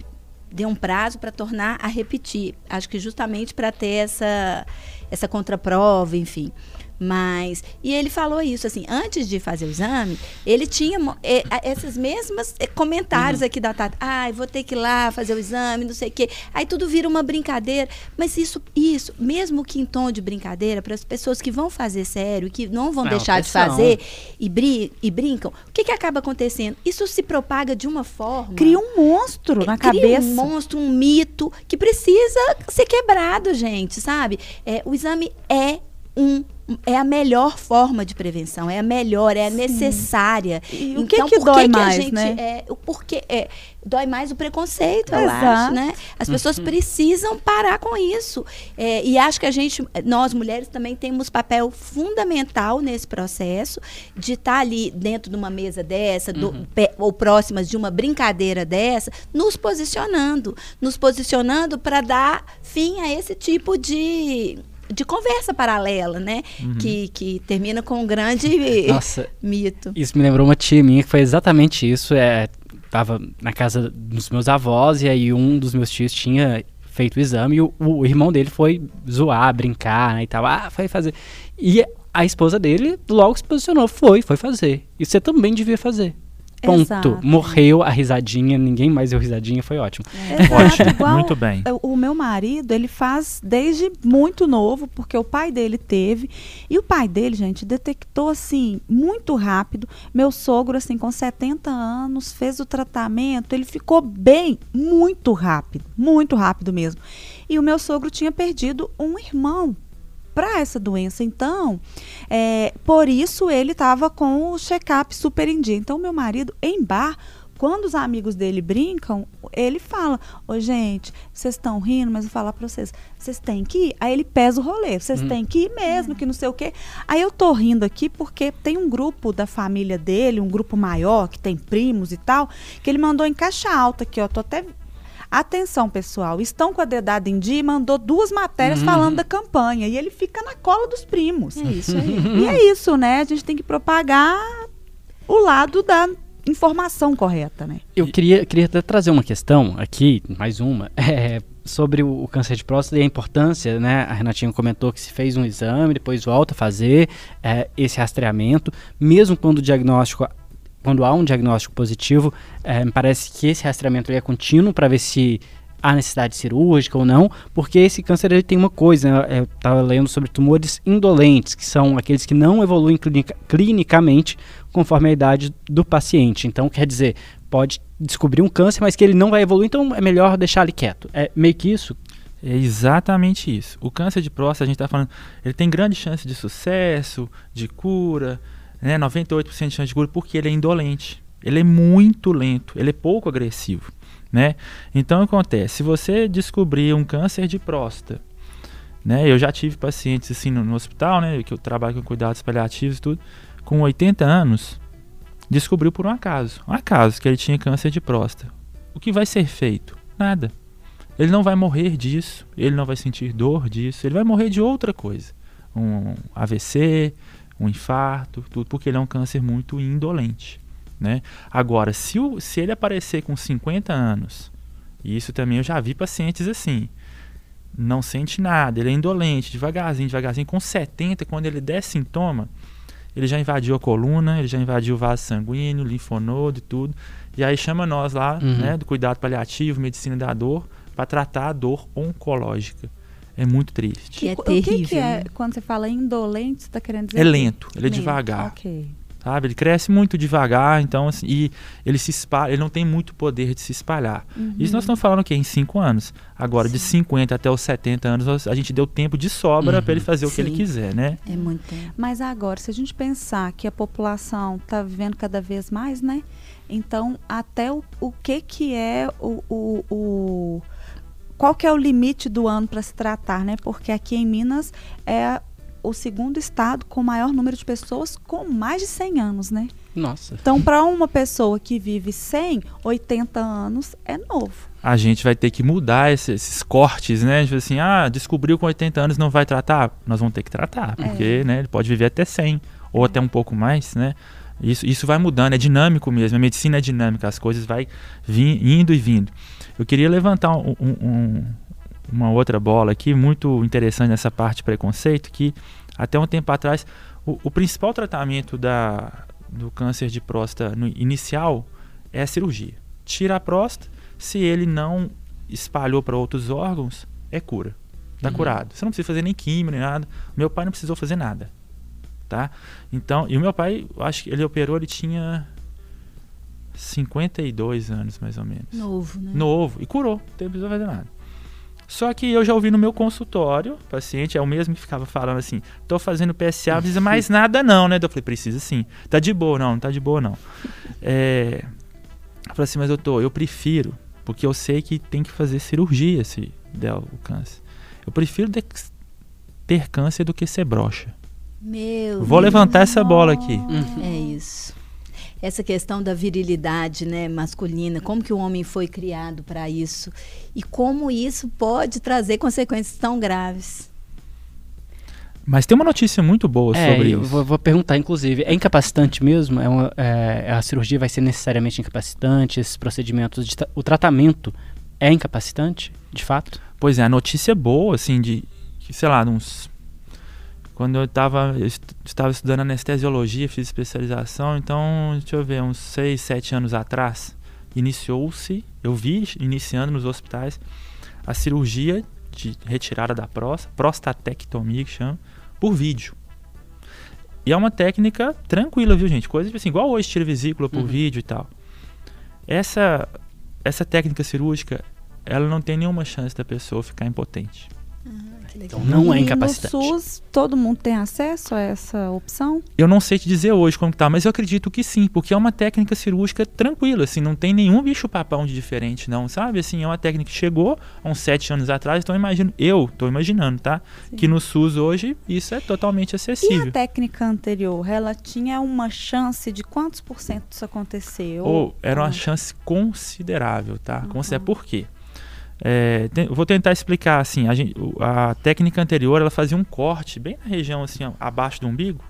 deu um prazo para tornar a repetir, acho que justamente para ter essa, essa contraprova, enfim. Mas. E ele falou isso, assim, antes de fazer o exame, ele tinha é, esses mesmos é, comentários uhum. aqui da Tata. Ai, ah, vou ter que ir lá fazer o exame, não sei o quê. Aí tudo vira uma brincadeira. Mas isso, isso, mesmo que em tom de brincadeira, para as pessoas que vão fazer sério, que não vão é deixar de fazer e, brin e brincam, o que, que acaba acontecendo? Isso se propaga de uma forma. Cria um monstro na cria cabeça. Um monstro, um mito que precisa ser quebrado, gente, sabe? É, o exame é um é a melhor forma de prevenção, é a melhor, é a Sim. necessária. E então, o que, que dói que mais, gente, né? É, porque é, dói mais o preconceito, eu Exato. acho, né? As pessoas uhum. precisam parar com isso. É, e acho que a gente, nós mulheres também temos papel fundamental nesse processo de estar tá ali dentro de uma mesa dessa, do, uhum. ou próximas de uma brincadeira dessa, nos posicionando, nos posicionando para dar fim a esse tipo de de conversa paralela, né? Uhum. Que, que termina com um grande Nossa, mito. Isso me lembrou uma tia minha que foi exatamente isso. É, tava na casa dos meus avós e aí um dos meus tios tinha feito o exame e o, o irmão dele foi zoar, brincar né, e tal. Ah, foi fazer. E a esposa dele logo se posicionou, foi, foi fazer. E você também devia fazer. Ponto. Exato. Morreu a risadinha, ninguém mais deu risadinha, foi ótimo. É. Ótimo, Igual, muito bem. O meu marido, ele faz desde muito novo, porque o pai dele teve. E o pai dele, gente, detectou assim, muito rápido. Meu sogro, assim, com 70 anos, fez o tratamento, ele ficou bem muito rápido, muito rápido mesmo. E o meu sogro tinha perdido um irmão para essa doença. Então, é, por isso ele estava com o check-up super em dia. Então, meu marido, em bar, quando os amigos dele brincam, ele fala: Ô, gente, vocês estão rindo, mas eu vou falar para vocês, vocês têm que ir. Aí ele pesa o rolê, vocês hum. têm que ir mesmo, que não sei o quê. Aí eu tô rindo aqui porque tem um grupo da família dele, um grupo maior, que tem primos e tal, que ele mandou em caixa alta aqui, ó. Tô até Atenção, pessoal, estão com a dedada em dia e mandou duas matérias uhum. falando da campanha. E ele fica na cola dos primos. É isso aí. e é isso, né? A gente tem que propagar o lado da informação correta, né? Eu queria, queria até trazer uma questão aqui, mais uma, é, sobre o, o, câncer de próstata e a importância, né? A Renatinha comentou que se fez um exame, depois volta a fazer é, esse rastreamento, mesmo quando o diagnóstico quando há um diagnóstico positivo, é, me parece que esse rastreamento é contínuo para ver se há necessidade cirúrgica ou não, porque esse câncer ele tem uma coisa, né? eu estava lendo sobre tumores indolentes, que são aqueles que não evoluem clinica, clinicamente conforme a idade do paciente. Então, quer dizer, pode descobrir um câncer, mas que ele não vai evoluir, então é melhor deixar ele quieto. É meio que isso? É exatamente isso. O câncer de próstata, a gente está falando, ele tem grande chance de sucesso, de cura, né, 98% de chance de cura porque ele é indolente. Ele é muito lento, ele é pouco agressivo, né? Então acontece, se você descobrir um câncer de próstata, né? Eu já tive pacientes assim no, no hospital, né? Que eu trabalho com cuidados paliativos e tudo, com 80 anos, descobriu por um acaso, um acaso que ele tinha câncer de próstata. O que vai ser feito? Nada. Ele não vai morrer disso, ele não vai sentir dor disso, ele vai morrer de outra coisa. Um AVC, um infarto, tudo porque ele é um câncer muito indolente. Né? Agora, se, o, se ele aparecer com 50 anos, e isso também eu já vi pacientes assim, não sente nada, ele é indolente, devagarzinho, devagarzinho, com 70, quando ele der sintoma, ele já invadiu a coluna, ele já invadiu o vaso sanguíneo, linfonodo e tudo. E aí chama nós lá, uhum. né, do cuidado paliativo, medicina da dor, para tratar a dor oncológica. É muito triste. Que é terrível. O que, que é, quando você fala indolente, você está querendo dizer? É lento, ele é lento. devagar. Ok sabe? Ele cresce muito devagar, então assim, e ele se espalha, ele não tem muito poder de se espalhar. Uhum. Isso nós estamos falando que em 5 anos. Agora, Sim. de 50 até os 70 anos, a gente deu tempo de sobra uhum. para ele fazer Sim. o que ele quiser, né? É muito tempo. Mas agora, se a gente pensar que a população está vivendo cada vez mais, né? Então, até o, o que que é o, o, o qual que é o limite do ano para se tratar, né? Porque aqui em Minas é o segundo estado com maior número de pessoas com mais de 100 anos, né? Nossa. Então, para uma pessoa que vive 100, 80 anos é novo. A gente vai ter que mudar esse, esses cortes, né? Tipo assim, ah, descobriu com 80 anos não vai tratar? Nós vamos ter que tratar, é. porque né, ele pode viver até 100 ou é. até um pouco mais, né? Isso, isso vai mudando, é dinâmico mesmo. A medicina é dinâmica, as coisas vai indo e vindo. Eu queria levantar um, um, uma outra bola aqui, muito interessante nessa parte de preconceito, que até um tempo atrás, o, o principal tratamento da, do câncer de próstata no inicial é a cirurgia. Tira a próstata, se ele não espalhou para outros órgãos, é cura. Está uhum. curado. Você não precisa fazer nem químio, nem nada. Meu pai não precisou fazer nada. Tá? Então, e o meu pai, acho que ele operou, ele tinha 52 anos, mais ou menos. Novo, né? Novo. E curou. Não precisou fazer nada. Só que eu já ouvi no meu consultório, o paciente é o mesmo que ficava falando assim: tô fazendo PSA, não precisa mais nada não, né? Eu falei: precisa sim. Tá de boa, não, não tá de boa não. É, eu falei assim: mas doutor, eu prefiro, porque eu sei que tem que fazer cirurgia se der o câncer. Eu prefiro ter câncer do que ser broxa. Meu Vou levantar essa bola aqui. É isso essa questão da virilidade né, masculina, como que o homem foi criado para isso e como isso pode trazer consequências tão graves. Mas tem uma notícia muito boa é, sobre eu isso. Vou, vou, perguntar, inclusive, é incapacitante mesmo? É, uma, é a cirurgia vai ser necessariamente incapacitante? Esses procedimentos, de, o tratamento é incapacitante, de fato? Pois é, a notícia boa, assim, de, sei lá, uns quando eu estava estava estudando anestesiologia, fiz especialização, então, deixa eu ver, uns 6, 7 anos atrás, iniciou-se, eu vi iniciando nos hospitais a cirurgia de retirada da próstata, prostatectomia que chama, por vídeo. E é uma técnica tranquila, viu, gente? Coisa tipo assim, igual hoje tira vesícula por uhum. vídeo e tal. Essa essa técnica cirúrgica, ela não tem nenhuma chance da pessoa ficar impotente. Então não é incapacitante. no SUS, todo mundo tem acesso a essa opção? Eu não sei te dizer hoje como tá, mas eu acredito que sim, porque é uma técnica cirúrgica tranquila, assim, não tem nenhum bicho papão de diferente, não, sabe? Assim, é uma técnica que chegou há uns sete anos atrás, então eu imagino, eu tô imaginando, tá? Sim. Que no SUS hoje isso é totalmente acessível. E a técnica anterior, ela tinha uma chance de quantos por cento disso acontecer? Ou, oh, era uma chance considerável, tá? Uhum. Considerável. Por quê? É, tem, vou tentar explicar assim. A, gente, a, técnica anterior ela fazia um corte bem na região assim abaixo do umbigo.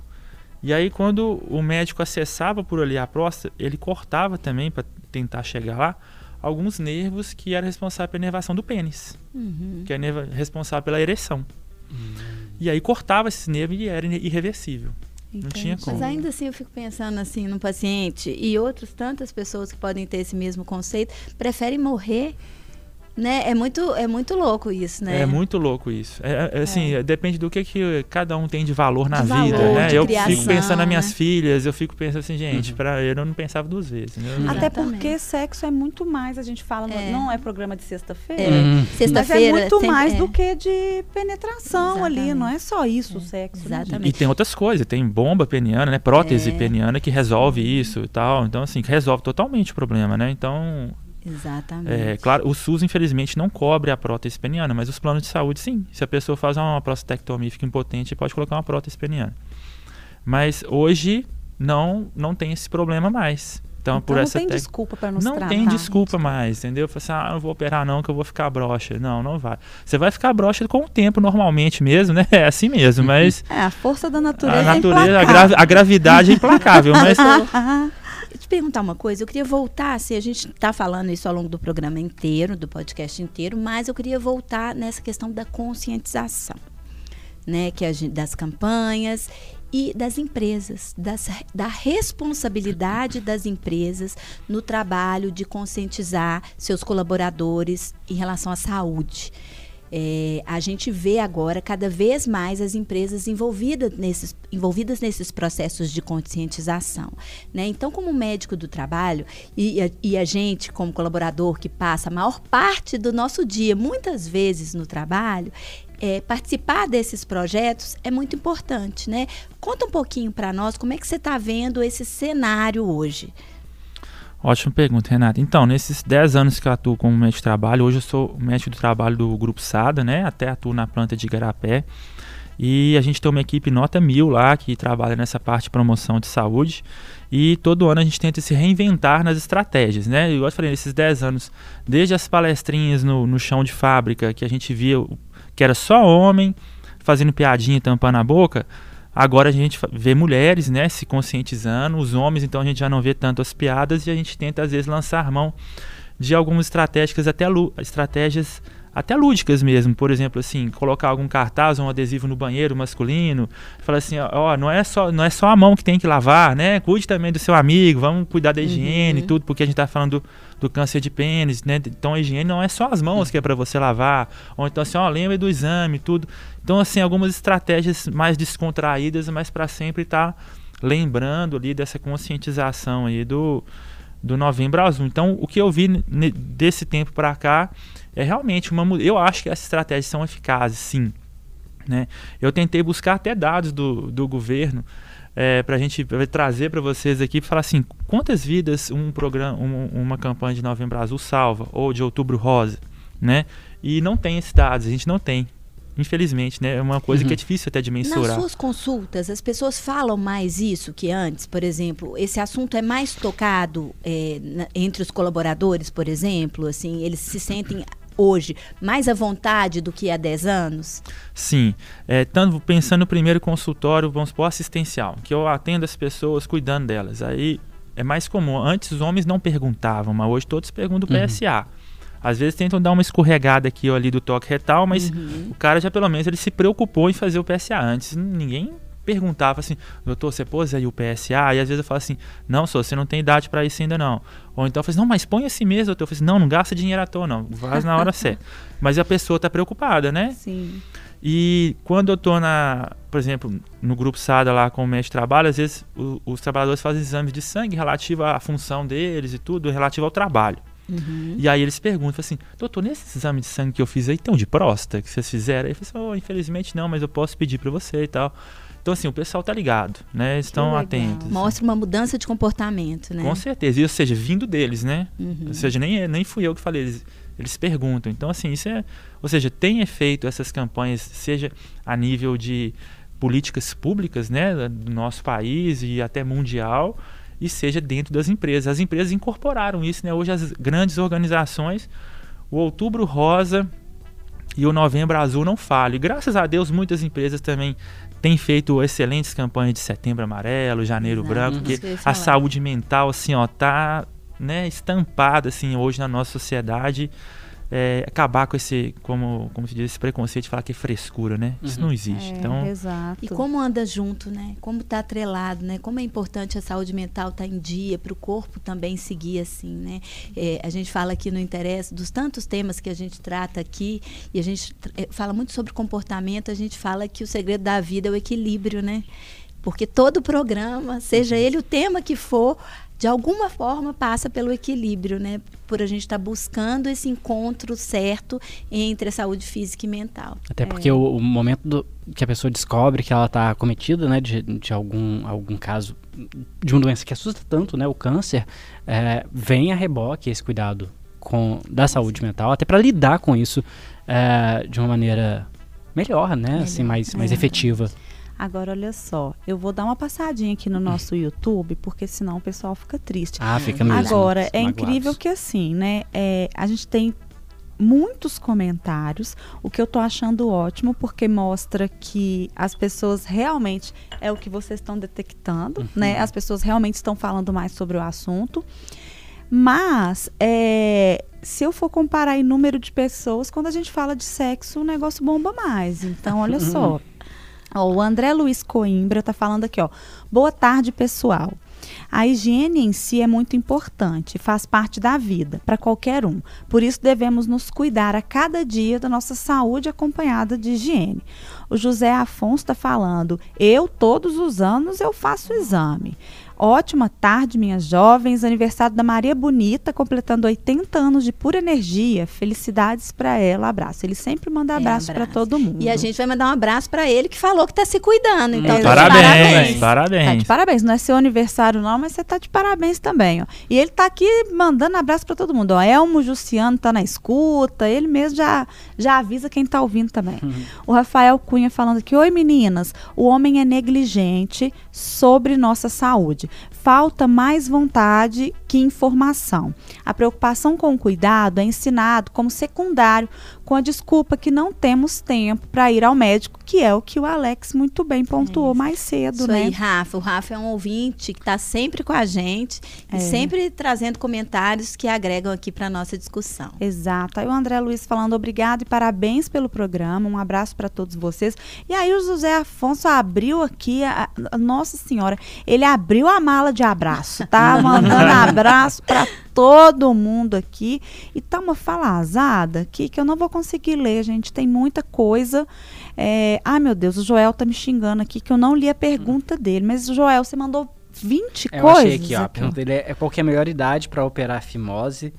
E aí quando o médico acessava por ali a próstata, ele cortava também para tentar chegar lá alguns nervos que eram responsáveis pela inervação do pênis, uhum. que é responsável pela ereção. Uhum. E aí cortava esse nervo e era irreversível. Entendi. Não tinha como. Mas ainda assim eu fico pensando assim no paciente e outras tantas pessoas que podem ter esse mesmo conceito preferem morrer Né? É muito, é muito louco isso, né? É muito louco isso. É, é, assim, depende do que, que cada um tem de valor na De vida, valor, né? de Eu criação, fico pensando nas minhas né? filhas, eu fico pensando assim, gente, pra eu não pensava duas vezes. Né? Uhum. Até porque sexo é muito mais, a gente fala, no- É. não é programa de sexta-feira. É. Hum. Mas é Sexta-feira. muito sempre- mais é. do que de penetração ali, Exatamente. não é só isso o sexo. né? Exatamente. E tem outras coisas, tem bomba peniana, né? Prótese É. peniana que resolve isso e tal. Então, assim, que resolve totalmente o problema, né? Então, Exatamente. é, claro, o SUS, infelizmente, não cobre a prótese peniana, mas os planos de saúde, sim. Se a pessoa faz uma prostatectomia e fica impotente, pode colocar uma prótese peniana. Mas hoje não, não tem esse problema mais. Então, Então por não essa tem tec- desculpa para nos não tratar. tem desculpa mais, entendeu? Assim, ah, não vou operar não, que eu vou ficar broxa. Não, não vai. Você vai ficar broxa com o tempo, normalmente mesmo, né? É assim mesmo, mas É, a força da natureza, a natureza, a, é gravi- a gravidade é implacável, mas... Eu te perguntar uma coisa. Eu queria voltar, assim, a gente está falando isso ao longo do programa inteiro, do podcast inteiro, mas eu queria voltar nessa questão da conscientização, né? Que gente, das campanhas e das empresas, das, da responsabilidade das empresas no trabalho de conscientizar seus colaboradores em relação à saúde. É, a gente vê agora cada vez mais as empresas envolvidas nesses, envolvidas nesses processos de conscientização. Né? Então, como médico do trabalho, e, a- e a gente, como colaborador que passa a maior parte do nosso dia, muitas vezes no trabalho, é, participar desses projetos é muito importante. Né? Conta um pouquinho para nós como é que você está vendo esse cenário hoje. Ótima pergunta, Renata. Então, nesses 10 anos que eu atuo como médico de trabalho, hoje eu sou médico do trabalho do Grupo SADA, né? Até atuo na planta de Igarapé. E a gente tem uma equipe nota mil lá que trabalha nessa parte de promoção de saúde. E todo ano a gente tenta se reinventar nas estratégias, né? Igual eu falei, nesses 10 anos, desde as palestrinhas no, no chão de fábrica, que a gente via que era só homem fazendo piadinha e tampando a boca, agora a gente vê mulheres, né, se conscientizando, os homens, então a gente já não vê tanto as piadas e a gente tenta às vezes lançar mão de algumas estratégias até estratégias até lúdicas mesmo, por exemplo, assim, colocar algum cartaz ou um adesivo no banheiro masculino, falar assim, ó, ó, não é só não é só a mão que tem que lavar, né? Cuide também do seu amigo, vamos cuidar da higiene e tudo, porque a gente tá falando do, do câncer de pênis, né? Então a higiene não é só as mãos que é para você lavar, ou então assim, ó, lembre do exame, tudo. Então assim, algumas estratégias mais descontraídas, mas para sempre tá lembrando ali dessa conscientização aí do do Novembro Azul. Então, o que eu vi desse tempo para cá é realmente uma eu acho que essas estratégias são eficazes, sim. Né? Eu tentei buscar até dados do, do governo para a gente trazer para vocês aqui para falar assim quantas vidas um programa um- uma campanha de Novembro Azul salva ou de Outubro Rosa, né? E não tem esses dados, a gente não tem. Infelizmente, né? É uma coisa que é difícil até de Nas mensurar. suas consultas, as pessoas falam mais isso que antes? Por exemplo, esse assunto é mais tocado é, na- entre os colaboradores, por exemplo? Assim, eles se sentem hoje mais à vontade do que há 10 anos? Sim, é, tanto pensando no primeiro consultório, vamos supor, assistencial, que eu atendo as pessoas cuidando delas. Aí é mais comum. Antes os homens não perguntavam, mas hoje todos perguntam do PSA. Às vezes tentam dar uma escorregada aqui ou ali do toque retal, mas o cara já pelo menos ele se preocupou em fazer o PSA. Antes ninguém perguntava assim, doutor, você pôs aí o PSA? E às vezes eu falo assim, não, só você não tem idade para isso ainda não. Ou então eu falo assim, não, mas põe assim mesmo, doutor. Eu falo assim, não, não gasta dinheiro à toa não, faz na hora certa. Mas a pessoa está preocupada, né? sim. E quando eu tô na, por exemplo, no grupo SADA lá com o médico de trabalho, às vezes o- os trabalhadores fazem exames de sangue relativo à função deles e tudo, relativo ao trabalho. E aí eles perguntam assim, doutor, nesse exame de sangue que eu fiz aí, tem um de próstata que vocês fizeram? Aí eu assim, oh, infelizmente não, mas eu posso pedir para você e tal. Então assim, o pessoal tá ligado, né? Estão atentos. Mostra uma mudança de comportamento, né? Com certeza, e, ou seja, vindo deles, né? Uhum. Ou seja, nem, nem fui eu que falei, eles, eles perguntam. Então, assim, isso é. Ou seja, tem efeito essas campanhas, seja a nível de políticas públicas, né, do nosso país e até mundial, e seja dentro das empresas. As empresas incorporaram isso, né? Hoje as grandes organizações, o Outubro Rosa e o Novembro Azul não falham. E graças a Deus, muitas empresas também têm feito excelentes campanhas de Setembro Amarelo, Janeiro Exato, Branco, porque a saúde mental, assim, ó, tá né, estampada, assim, hoje na nossa sociedade. É, acabar com esse, como, como se diz, esse preconceito de falar que é frescura, né? Isso Uhum. não existe. É, então, exato. E como anda junto, né? Como está atrelado, né? Como é importante a saúde mental estar em dia, para o corpo também seguir assim, né? É, a gente fala aqui no Interesse dos tantos temas que a gente trata aqui, e a gente é, fala muito sobre comportamento, a gente fala que o segredo da vida é o equilíbrio, né? Porque todo programa, seja ele o tema que for, de alguma forma passa pelo equilíbrio, né? Por a gente estar buscando esse encontro certo entre a saúde física e mental. Até porque o, o momento do- que a pessoa descobre que ela está cometida, né, de, de algum, algum caso de uma doença que assusta tanto, né, o câncer, é, vem a reboque esse cuidado com, da saúde mental, até para lidar com isso é, de uma maneira melhor, né, assim, mais, mais É. efetiva. Agora, olha só, eu vou dar uma passadinha aqui no nosso YouTube, porque senão o pessoal fica triste. Ah, fica mesmo. Agora, é magoados. incrível que assim, né? é, a gente tem muitos comentários, o que eu tô achando ótimo, porque mostra que as pessoas realmente é o que vocês estão detectando, né? As pessoas realmente estão falando mais sobre o assunto. Mas, é, se eu for comparar em número de pessoas, quando a gente fala de sexo, o negócio bomba mais. Então, olha só. Ó, o André Luiz Coimbra está falando aqui, ó. Boa tarde, pessoal. A higiene em si é muito importante, faz parte da vida, para qualquer um. Por isso devemos nos cuidar a cada dia da nossa saúde acompanhada de higiene. O José Afonso está falando, eu todos os anos eu faço exame. Ótima tarde, minhas jovens. Aniversário da Maria Bonita, completando 80 anos de pura energia. Felicidades para ela. Abraço. Ele sempre manda É, abraço para abraço. todo mundo. E a gente vai mandar um abraço para ele que falou que está se cuidando. Então, É, tá parabéns, parabéns. parabéns. Tá de parabéns. Não é seu aniversário, não, mas você tá de parabéns também, ó. E ele tá aqui mandando abraço para todo mundo. Ó, Elmo Jussiano tá na escuta. Ele mesmo já, já avisa quem tá ouvindo também. O Rafael Cunha falando aqui: Oi, meninas. O homem é negligente sobre nossa saúde. Falta mais vontade que informação. A preocupação com o cuidado é ensinado como secundário, com a desculpa que não temos tempo para ir ao médico, que é o que o Alex muito bem pontuou mais cedo, Isso né? aí, Rafa. O Rafa é um ouvinte que está sempre com a gente É. e sempre trazendo comentários que agregam aqui para nossa discussão. Exato. Aí o André Luiz falando obrigado e parabéns pelo programa. Um abraço para todos vocês. E aí o José Afonso abriu aqui, a, a- Nossa Senhora, ele abriu a mala de abraço, tá? Mandando abraço para todo mundo aqui. E tá uma falazada aqui que eu não vou conseguir ler, gente. Tem muita coisa. É... Ai, meu Deus, o Joel tá me xingando aqui que eu não li a pergunta dele. Mas, Joel, você mandou 20 Eu coisas. achei aqui, ó. A aqui. pergunta dele é, é qual que é a melhor idade para operar a fimose?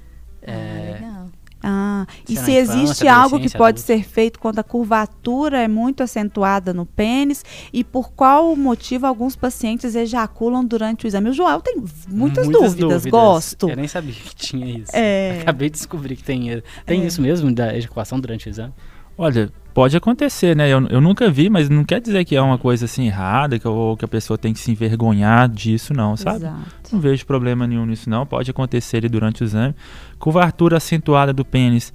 Ah, É, legal. Ah, e Se existe algo que pode adulto. ser feito quando a curvatura é muito acentuada no pênis e por qual motivo alguns pacientes ejaculam durante o exame? O Joel tem muitas, dúvidas, gosto. Eu nem sabia que tinha isso. É. Acabei de descobrir que tem. Tem É. isso mesmo da ejaculação durante o exame? Olha, pode acontecer, né? Eu, eu nunca vi, mas não quer dizer que é uma coisa assim errada, que, ou que a pessoa tem que se envergonhar disso, não, sabe? Exato. Não vejo problema nenhum nisso, não. Pode acontecer durante o exame. Curvatura acentuada do pênis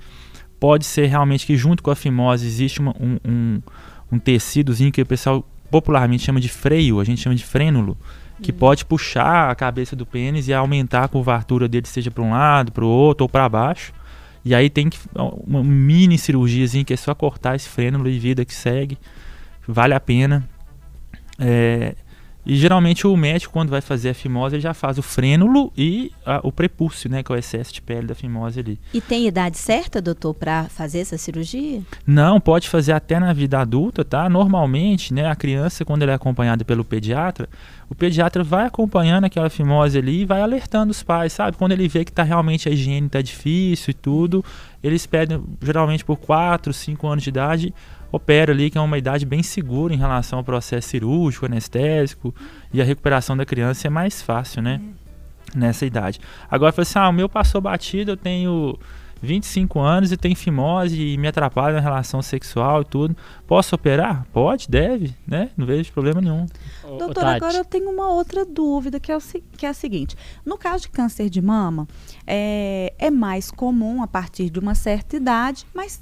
pode ser realmente que, junto com a fimose, existe uma- um, um, um tecidozinho que o pessoal popularmente chama de freio, a gente chama de frênulo, que pode puxar a cabeça do pênis e aumentar a curvatura dele, seja para um lado, para o outro ou para baixo. E aí tem que uma mini cirurgiazinha que é só cortar esse frênulo e vida que segue. Vale a pena. É, e geralmente o médico, quando vai fazer a fimose, ele já faz o frênulo e a- o prepúcio, né? Que é o excesso de pele da fimose ali. E tem idade certa, doutor, para fazer essa cirurgia? Não, pode fazer até na vida adulta, tá? Normalmente, né, a criança, quando ela é acompanhada pelo pediatra, o pediatra vai acompanhando aquela fimose ali e vai alertando os pais, sabe? Quando ele vê que tá realmente a higiene tá difícil e tudo, eles pedem, geralmente por 4, 5 anos de idade, opera ali, que é uma idade bem segura em relação ao processo cirúrgico, anestésico, e a recuperação da criança é mais fácil, né? Nessa idade. Agora, fala assim, ah, o meu passou batido, eu tenho 25 anos e tenho fimose e me atrapalha na relação sexual e tudo. Posso operar? Pode, deve, né? Não vejo problema nenhum. Doutor, agora eu tenho uma outra dúvida, que é, o, que é a seguinte. No caso de câncer de mama, é, é mais comum a partir de uma certa idade, mas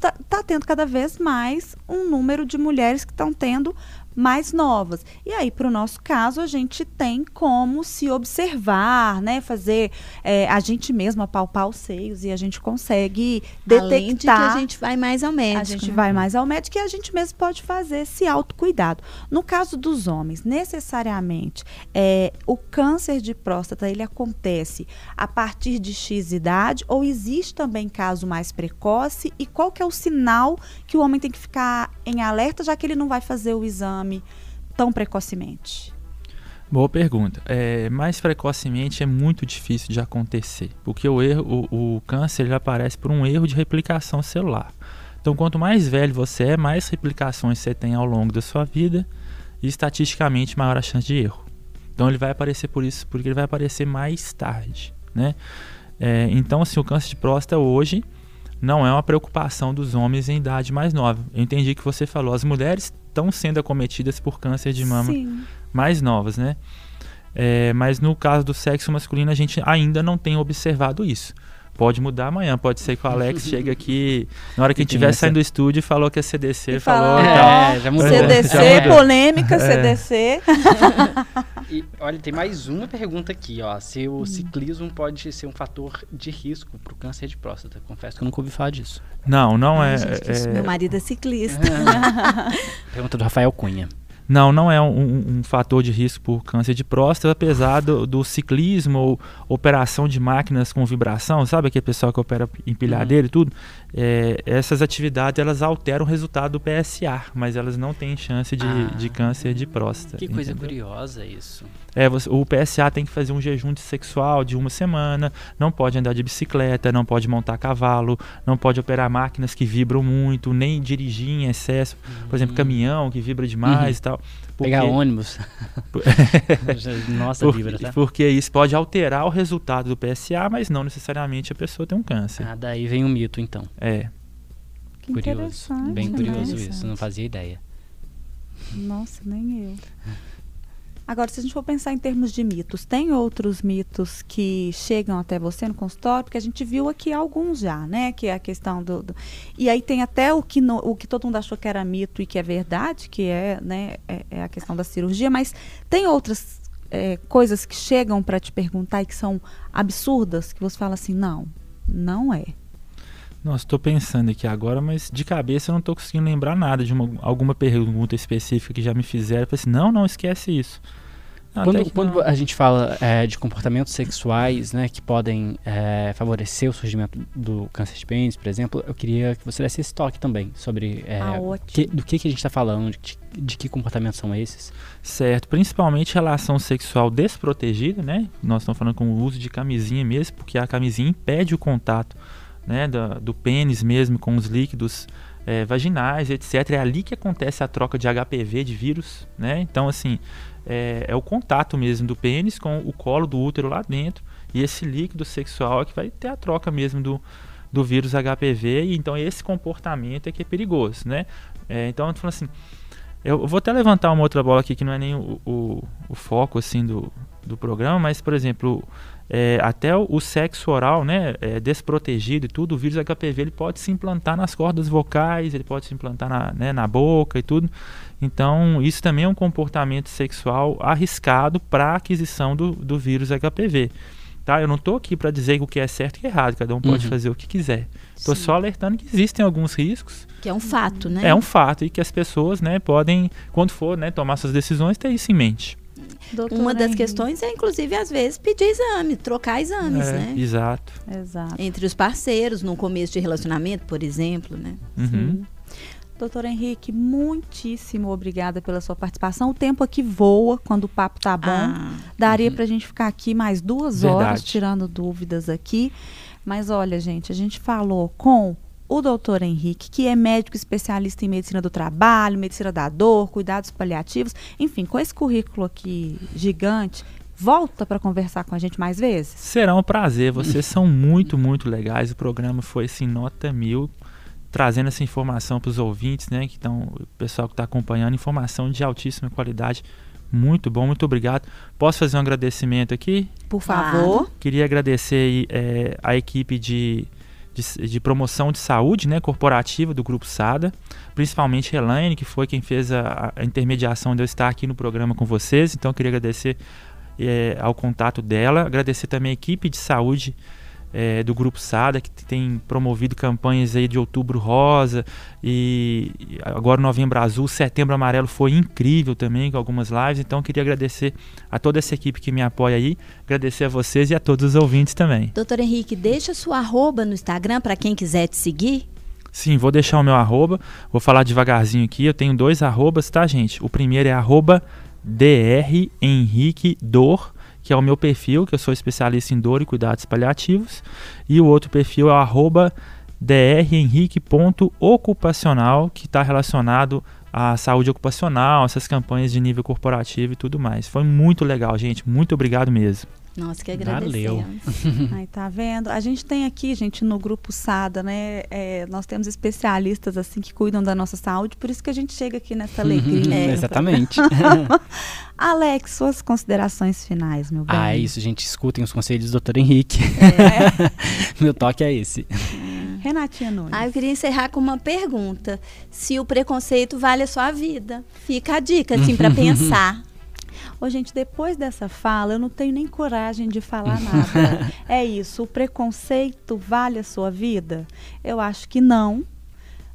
tá, tá tendo cada vez mais um número de mulheres que estão tendo mais novas. E aí, para o nosso caso, a gente tem como se observar, né? Fazer é, a gente mesma palpar os seios e a gente consegue detectar. Além de que a gente vai mais ao médico. A gente né? vai mais ao médico e a gente mesmo pode fazer esse autocuidado. No caso dos homens, necessariamente, é, o câncer de próstata ele acontece a partir de X idade ou existe também caso mais precoce? E qual que é o sinal que o homem tem que ficar em alerta, já que ele não vai fazer o exame tão precocemente? Boa pergunta. É, mais precocemente é muito difícil de acontecer, porque o erro, o, o câncer ele aparece por um erro de replicação celular. Então, quanto mais velho você é, mais replicações você tem ao longo da sua vida e estatisticamente maior a chance de erro. Então, ele vai aparecer por isso, porque ele vai aparecer mais tarde, né? É, então, assim, o câncer de próstata hoje não é uma preocupação dos homens em idade mais nova. Eu entendi que você falou, as mulheres estão sendo acometidas por câncer de mama Sim. mais novas, né? É, mas no caso do sexo masculino a gente ainda não tem observado isso. Pode mudar amanhã, pode ser que o Alex chegue aqui na hora que estiver saindo do estúdio e falou que a CDC E falou. É. É, já mudou. CDC, Já mudou. polêmica, É. CDC. E, olha, tem mais uma pergunta aqui, ó. Se Hum. o ciclismo pode ser um fator de risco para o câncer de próstata. Confesso que eu nunca ouvi falar disso. Não, não é. Ai, gente, que isso, é- Meu marido é ciclista. Pergunta do Rafael Cunha. Não, não é um, um- fator de risco por câncer de próstata, apesar do, do ciclismo ou operação de máquinas com vibração, sabe aquele pessoal que opera empilhadeira e tudo? É, essas atividades elas alteram o resultado do PSA, mas elas não têm chance de, Ah. de câncer de próstata. Que coisa entendeu? curiosa isso. É, você- o PSA tem que fazer um jejum de sexual de uma semana, não pode andar de bicicleta, não pode montar cavalo, não pode operar máquinas que vibram muito, nem dirigir em excesso, por exemplo, caminhão que vibra demais e tal. Porque- Pegar ônibus. Nossa, porque, vibra, tá? porque isso pode alterar o resultado do PSA, mas não necessariamente a pessoa tem um câncer. Ah, daí vem um mito, então. É. Que Curioso. Bem né? curioso isso, não fazia ideia. Nossa, nem eu. Agora, se a gente for pensar em termos de mitos, tem outros mitos que chegam até você no consultório? Porque a gente viu aqui alguns já, né? Que é a questão do. do- E aí tem até o que, no- o que todo mundo achou que era mito e que é verdade, que é, né, é, é a questão da cirurgia, mas tem outras é, coisas que chegam para te perguntar e que são absurdas, que você fala assim, não, não é. Nossa, estou pensando aqui agora, mas de cabeça eu não estou conseguindo lembrar nada de uma, alguma pergunta específica que já me fizeram. Eu falei assim, não, não esquece isso. Não, até Quando, que quando não. a gente fala é, de comportamentos sexuais, né, que podem é, favorecer o surgimento do câncer de pênis, por exemplo, eu queria que você desse esse toque também sobre é, Ah, que- do que, que a gente está falando, de, de que comportamentos são esses. Certo, principalmente relação sexual desprotegida, né? Nós estamos falando com o uso de camisinha mesmo, porque a camisinha impede o contato né, da- do pênis mesmo com os líquidos eh, vaginais, etc. É ali que acontece a troca de HPV, de vírus, né? Então, assim, é, é o contato mesmo do pênis com o colo do útero lá dentro, e esse líquido sexual é que vai ter a troca mesmo do, do vírus HPV, e então esse comportamento é que é perigoso, né? É, então, eu assim, eu vou até levantar uma outra bola aqui que não é nem o, o, o foco assim do, do programa, mas por exemplo, é, até o, o sexo oral, né, é, desprotegido e tudo, o vírus HPV ele pode se implantar nas cordas vocais, ele pode se implantar na, né, na boca e tudo. Então, isso também é um comportamento sexual arriscado para a aquisição do, do vírus HPV. Tá? Eu não estou aqui para dizer o que é certo e o que é errado, cada um pode Uhum. fazer o que quiser. Estou só alertando que existem alguns riscos Que é um fato, né? é um fato e que as pessoas, né, podem, quando for, né, tomar suas decisões, ter isso em mente. Doutor Uma das Henrique. questões é, inclusive, às vezes, pedir exame, trocar exames, É, né? Exato. Exato. Entre os parceiros, no começo de relacionamento, por exemplo, né? Uhum. Doutor Henrique, muitíssimo obrigada pela sua participação. O tempo aqui voa quando o papo tá bom. Ah, Daria Uhum. pra gente ficar aqui mais duas horas Verdade. tirando dúvidas aqui. Mas olha, gente, a gente falou com o doutor Henrique, que é médico especialista em medicina do trabalho, medicina da dor, cuidados paliativos, enfim, com esse currículo aqui gigante. Volta para conversar com a gente mais vezes? Será um prazer, vocês são muito, muito legais. O programa foi assim, nota mil, trazendo essa informação para os ouvintes, né, que estão, o pessoal que está acompanhando, informação de altíssima qualidade. Muito bom, muito obrigado. Posso fazer um agradecimento aqui? Por favor. Queria agradecer eh, a equipe de, de de, promoção de saúde né, corporativa do Grupo SADA, principalmente Elaine, que foi quem fez a, a, intermediação de eu estar aqui no programa com vocês. Então, eu queria agradecer é, ao contato dela, agradecer também a equipe de saúde é, do Grupo Sada, que tem promovido campanhas aí de Outubro Rosa e agora Novembro Azul, Setembro Amarelo foi incrível também com algumas lives. Então queria agradecer a toda essa equipe que me apoia aí, agradecer a vocês e a todos os ouvintes também. Doutor Henrique, deixa sua arroba no Instagram para quem quiser te seguir. Sim, vou deixar o meu arroba, vou falar devagarzinho aqui, eu tenho dois arrobas, tá gente? O primeiro é arroba dr Henrique Dor que é o meu perfil, que eu sou especialista em dor e cuidados paliativos, e o outro perfil é o arroba drhenrique.ocupacional, que está relacionado à saúde ocupacional, essas campanhas de nível corporativo e tudo mais. Foi muito legal, gente. Muito obrigado mesmo. Nós que agradecemos. Valeu. Aí, tá vendo? A gente tem aqui, gente, no grupo SADA, né? É, nós temos especialistas, assim, que cuidam da nossa saúde, por isso que a gente chega aqui nessa alegria. é, exatamente. Alex, suas considerações finais, meu bem. Ah, é isso, gente. Escutem os conselhos do Dr. Henrique. É. meu toque é esse. Renatinha Nunes. Ah, eu queria encerrar com uma pergunta. Se o preconceito vale a sua vida? Fica a dica, assim, para pensar. Ô, gente, depois dessa fala, eu não tenho nem coragem de falar nada. é isso, o preconceito vale a sua vida? Eu acho que não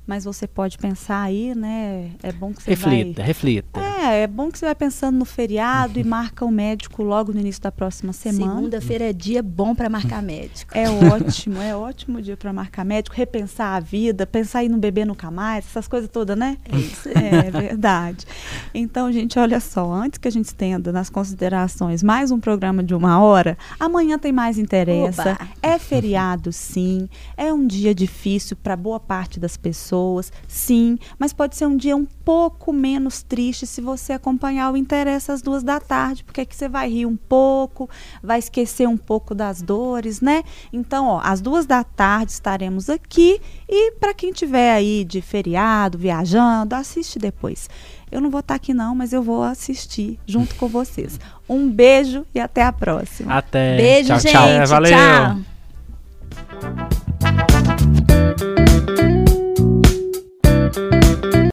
mas você pode pensar aí, né? É bom que você reflita, vai... reflita. É, é bom que você vai pensando no feriado uhum. e marca o médico logo no início da próxima semana. Segunda-feira é dia bom para marcar médico. É ótimo, é ótimo dia para marcar médico, repensar a vida, pensar em não beber nunca mais, essas coisas todas, né? É isso. É verdade. Então, gente, olha só, antes que a gente estenda nas considerações mais um programa de uma hora, amanhã tem mais interessa. Oba. É feriado, sim. É um dia difícil para boa parte das pessoas pessoas, sim, mas pode ser um dia um pouco menos triste se você acompanhar o Interessa às duas da tarde, porque aqui você vai rir um pouco, vai esquecer um pouco das dores, né? Então, ó, às duas da tarde estaremos aqui e para quem tiver aí de feriado, viajando, assiste depois. Eu não vou estar aqui não, mas eu vou assistir junto com vocês. Um beijo e até a próxima. Até. Beijo, tchau, gente. Tchau. É, valeu. Tchau.